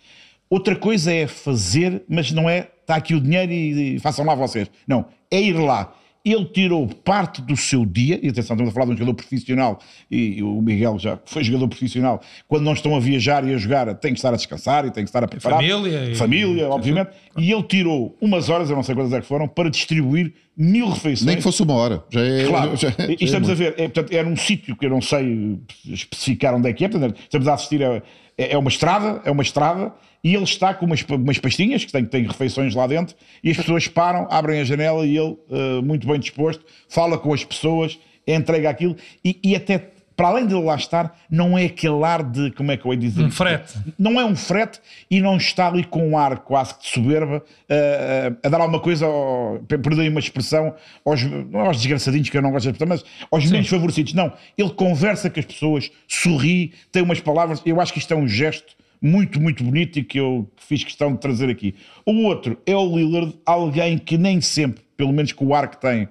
Outra coisa é fazer, mas não é está aqui o dinheiro e, e façam lá vocês. Não, é ir lá. Ele tirou parte do seu dia, e atenção, estamos a falar de um jogador profissional, e o Miguel já foi jogador profissional, quando não estão a viajar e a jogar, tem que estar a descansar e tem que estar a preparar. família e- Família, obviamente. E ele tirou umas horas, eu não sei quantas é que foram, para distribuir mil refeições. Nem que fosse uma hora. Já é, Claro, já, e é estamos a ver, é, portanto, era um sítio que eu não sei especificar onde é que é, portanto, estamos a assistir a é é uma estrada, é uma estrada, e ele está com umas, umas pastinhas que têm, têm refeições lá dentro, e as pessoas param, abrem a janela e ele, eh, muito bem disposto, fala com as pessoas, entrega aquilo, e, e até para além de lá estar, não é aquele ar de, como é que eu ia dizer? Um frete. Não é um frete e não está ali com um ar quase que de soberba eh, a dar alguma coisa, ao, perdoem uma expressão, aos, não aos desgraçadinhos que eu não gosto de expressão, mas aos menos favorecidos. Não, ele conversa com as pessoas, sorri, tem umas palavras. Eu acho que isto é um gesto muito, muito bonito e que eu fiz questão de trazer aqui. O outro é o Lillard, alguém que nem sempre, pelo menos com o ar que tem,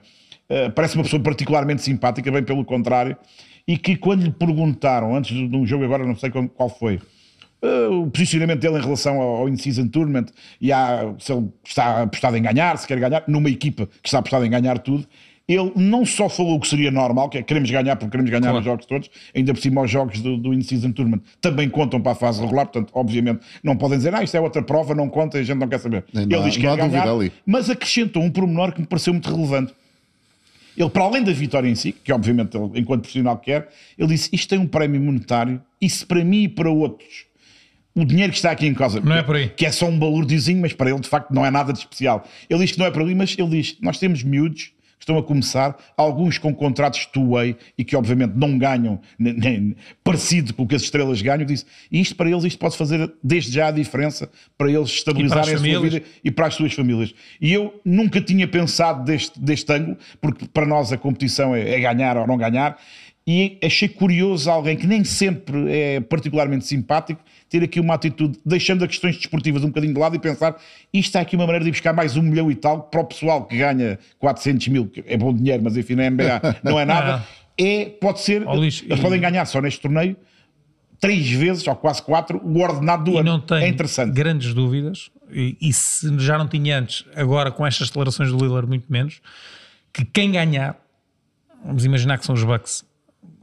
eh, parece uma pessoa particularmente simpática, bem pelo contrário, e que quando lhe perguntaram, antes de um jogo, agora não sei qual foi, eh, o posicionamento dele em relação ao, ao in-season tournament e à, se ele está apostado em ganhar, se quer ganhar, numa equipa que está apostada em ganhar tudo, ele não só falou o que seria normal, que é queremos ganhar porque queremos ganhar Claro. os jogos todos, ainda por cima os jogos do, do in-season tournament também contam para a fase regular, portanto, obviamente, não podem dizer, ah, isto é outra prova, não conta, e a gente não quer saber. Não ele há- diz que quer ganhar, ali. mas acrescentou um pormenor que me pareceu muito relevante. Ele, para além da vitória em si, que obviamente ele, enquanto profissional quer, ele disse: Isto tem um prémio monetário, e se para mim e para outros o dinheiro que está aqui em causa, Não é por aí. que é só um balurdiozinho, mas para ele de facto não é nada de especial. Ele diz que não é para ali, mas ele diz: Nós temos miúdos estão a começar, alguns com contratos two-way e que obviamente não ganham nem, nem parecido com o que as estrelas ganham. Disse, e isto para eles isto pode fazer desde já a diferença para eles estabilizarem a sua vida e para as suas famílias. E eu nunca tinha pensado deste, deste ângulo, porque para nós a competição é, é ganhar ou não ganhar, e achei curioso alguém que nem sempre é particularmente simpático ter aqui uma atitude, deixando as questões desportivas um bocadinho de lado e pensar isto está aqui uma maneira de ir buscar mais um milhão e tal para o pessoal que ganha 400 mil, que é bom dinheiro, mas enfim, na NBA não é nada. É, pode ser, eles e- podem ganhar só neste torneio três vezes, ou quase quatro, o ordenado do E ano. não tem é interessante. grandes dúvidas e, e se já não tinha antes, agora com estas declarações do Lillard, muito menos, que quem ganhar, vamos imaginar que são os Bucks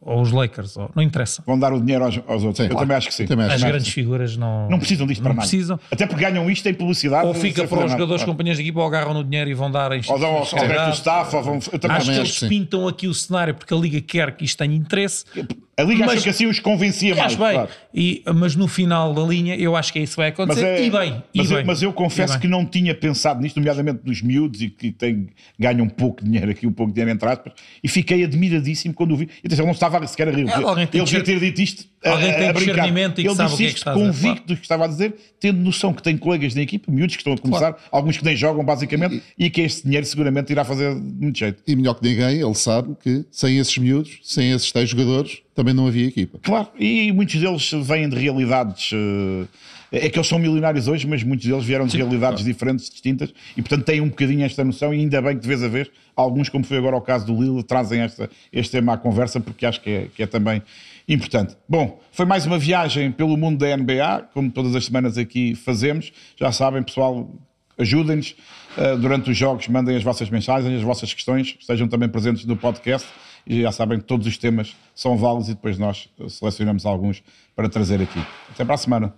ou os Lakers, ou, não interessa. Vão dar o dinheiro aos, aos outros. Sim, eu claro. também acho que sim. Também acho As que grandes figuras não, Não precisam disto não para nada. precisam. Até porque ganham isto em publicidade. Ou fica para os nada. jogadores, companhias de equipa, ou agarram no dinheiro e vão dar a Ou dão ao, resto do staff, ou vão. Eu também Acho que eles sim. pintam aqui o cenário porque a Liga quer que isto tenha interesse. A Liga Mas- acha que assim os convencia mais. Bem. claro. E, mas no final da linha, eu acho que é isso que vai Mas, acontecer. é- e bem, e mas, eu, bem. mas eu confesso E que não tinha pensado nisto, nomeadamente dos miúdos e que têm, ganham pouco dinheiro aqui, um pouco de dinheiro entre aspas, e fiquei admiradíssimo quando o vi. E atenção, ele não estava sequer a rir. É, tem ele devia ter dito isto a, Alguém tem a discernimento e que ele sabe disse o que é que está a dizer, convicto do que estava a dizer, tendo noção que tem colegas da equipa, miúdos que estão a começar, alguns que nem jogam basicamente, e, que este dinheiro seguramente irá fazer muito jeito. E melhor que ninguém, ele sabe que sem esses miúdos, sem esses tais jogadores, também não havia equipa. Claro, e muitos deles vêm de realidades. eh, É que eles são milionários hoje, mas muitos deles vieram de realidades diferentes, distintas, e portanto têm um bocadinho esta noção. E ainda bem que de vez a vez, alguns, como foi agora o caso do Lille, trazem esta, este tema à conversa, porque acho que é, que é também importante. Bom, foi mais uma viagem pelo mundo da NBA, como todas as semanas aqui fazemos. Já sabem, pessoal, ajudem-nos eh, durante os jogos, mandem as vossas mensagens, as vossas questões, estejam também presentes no podcast e já sabem que todos os temas são válidos e depois nós selecionamos alguns para trazer aqui. Até para a semana.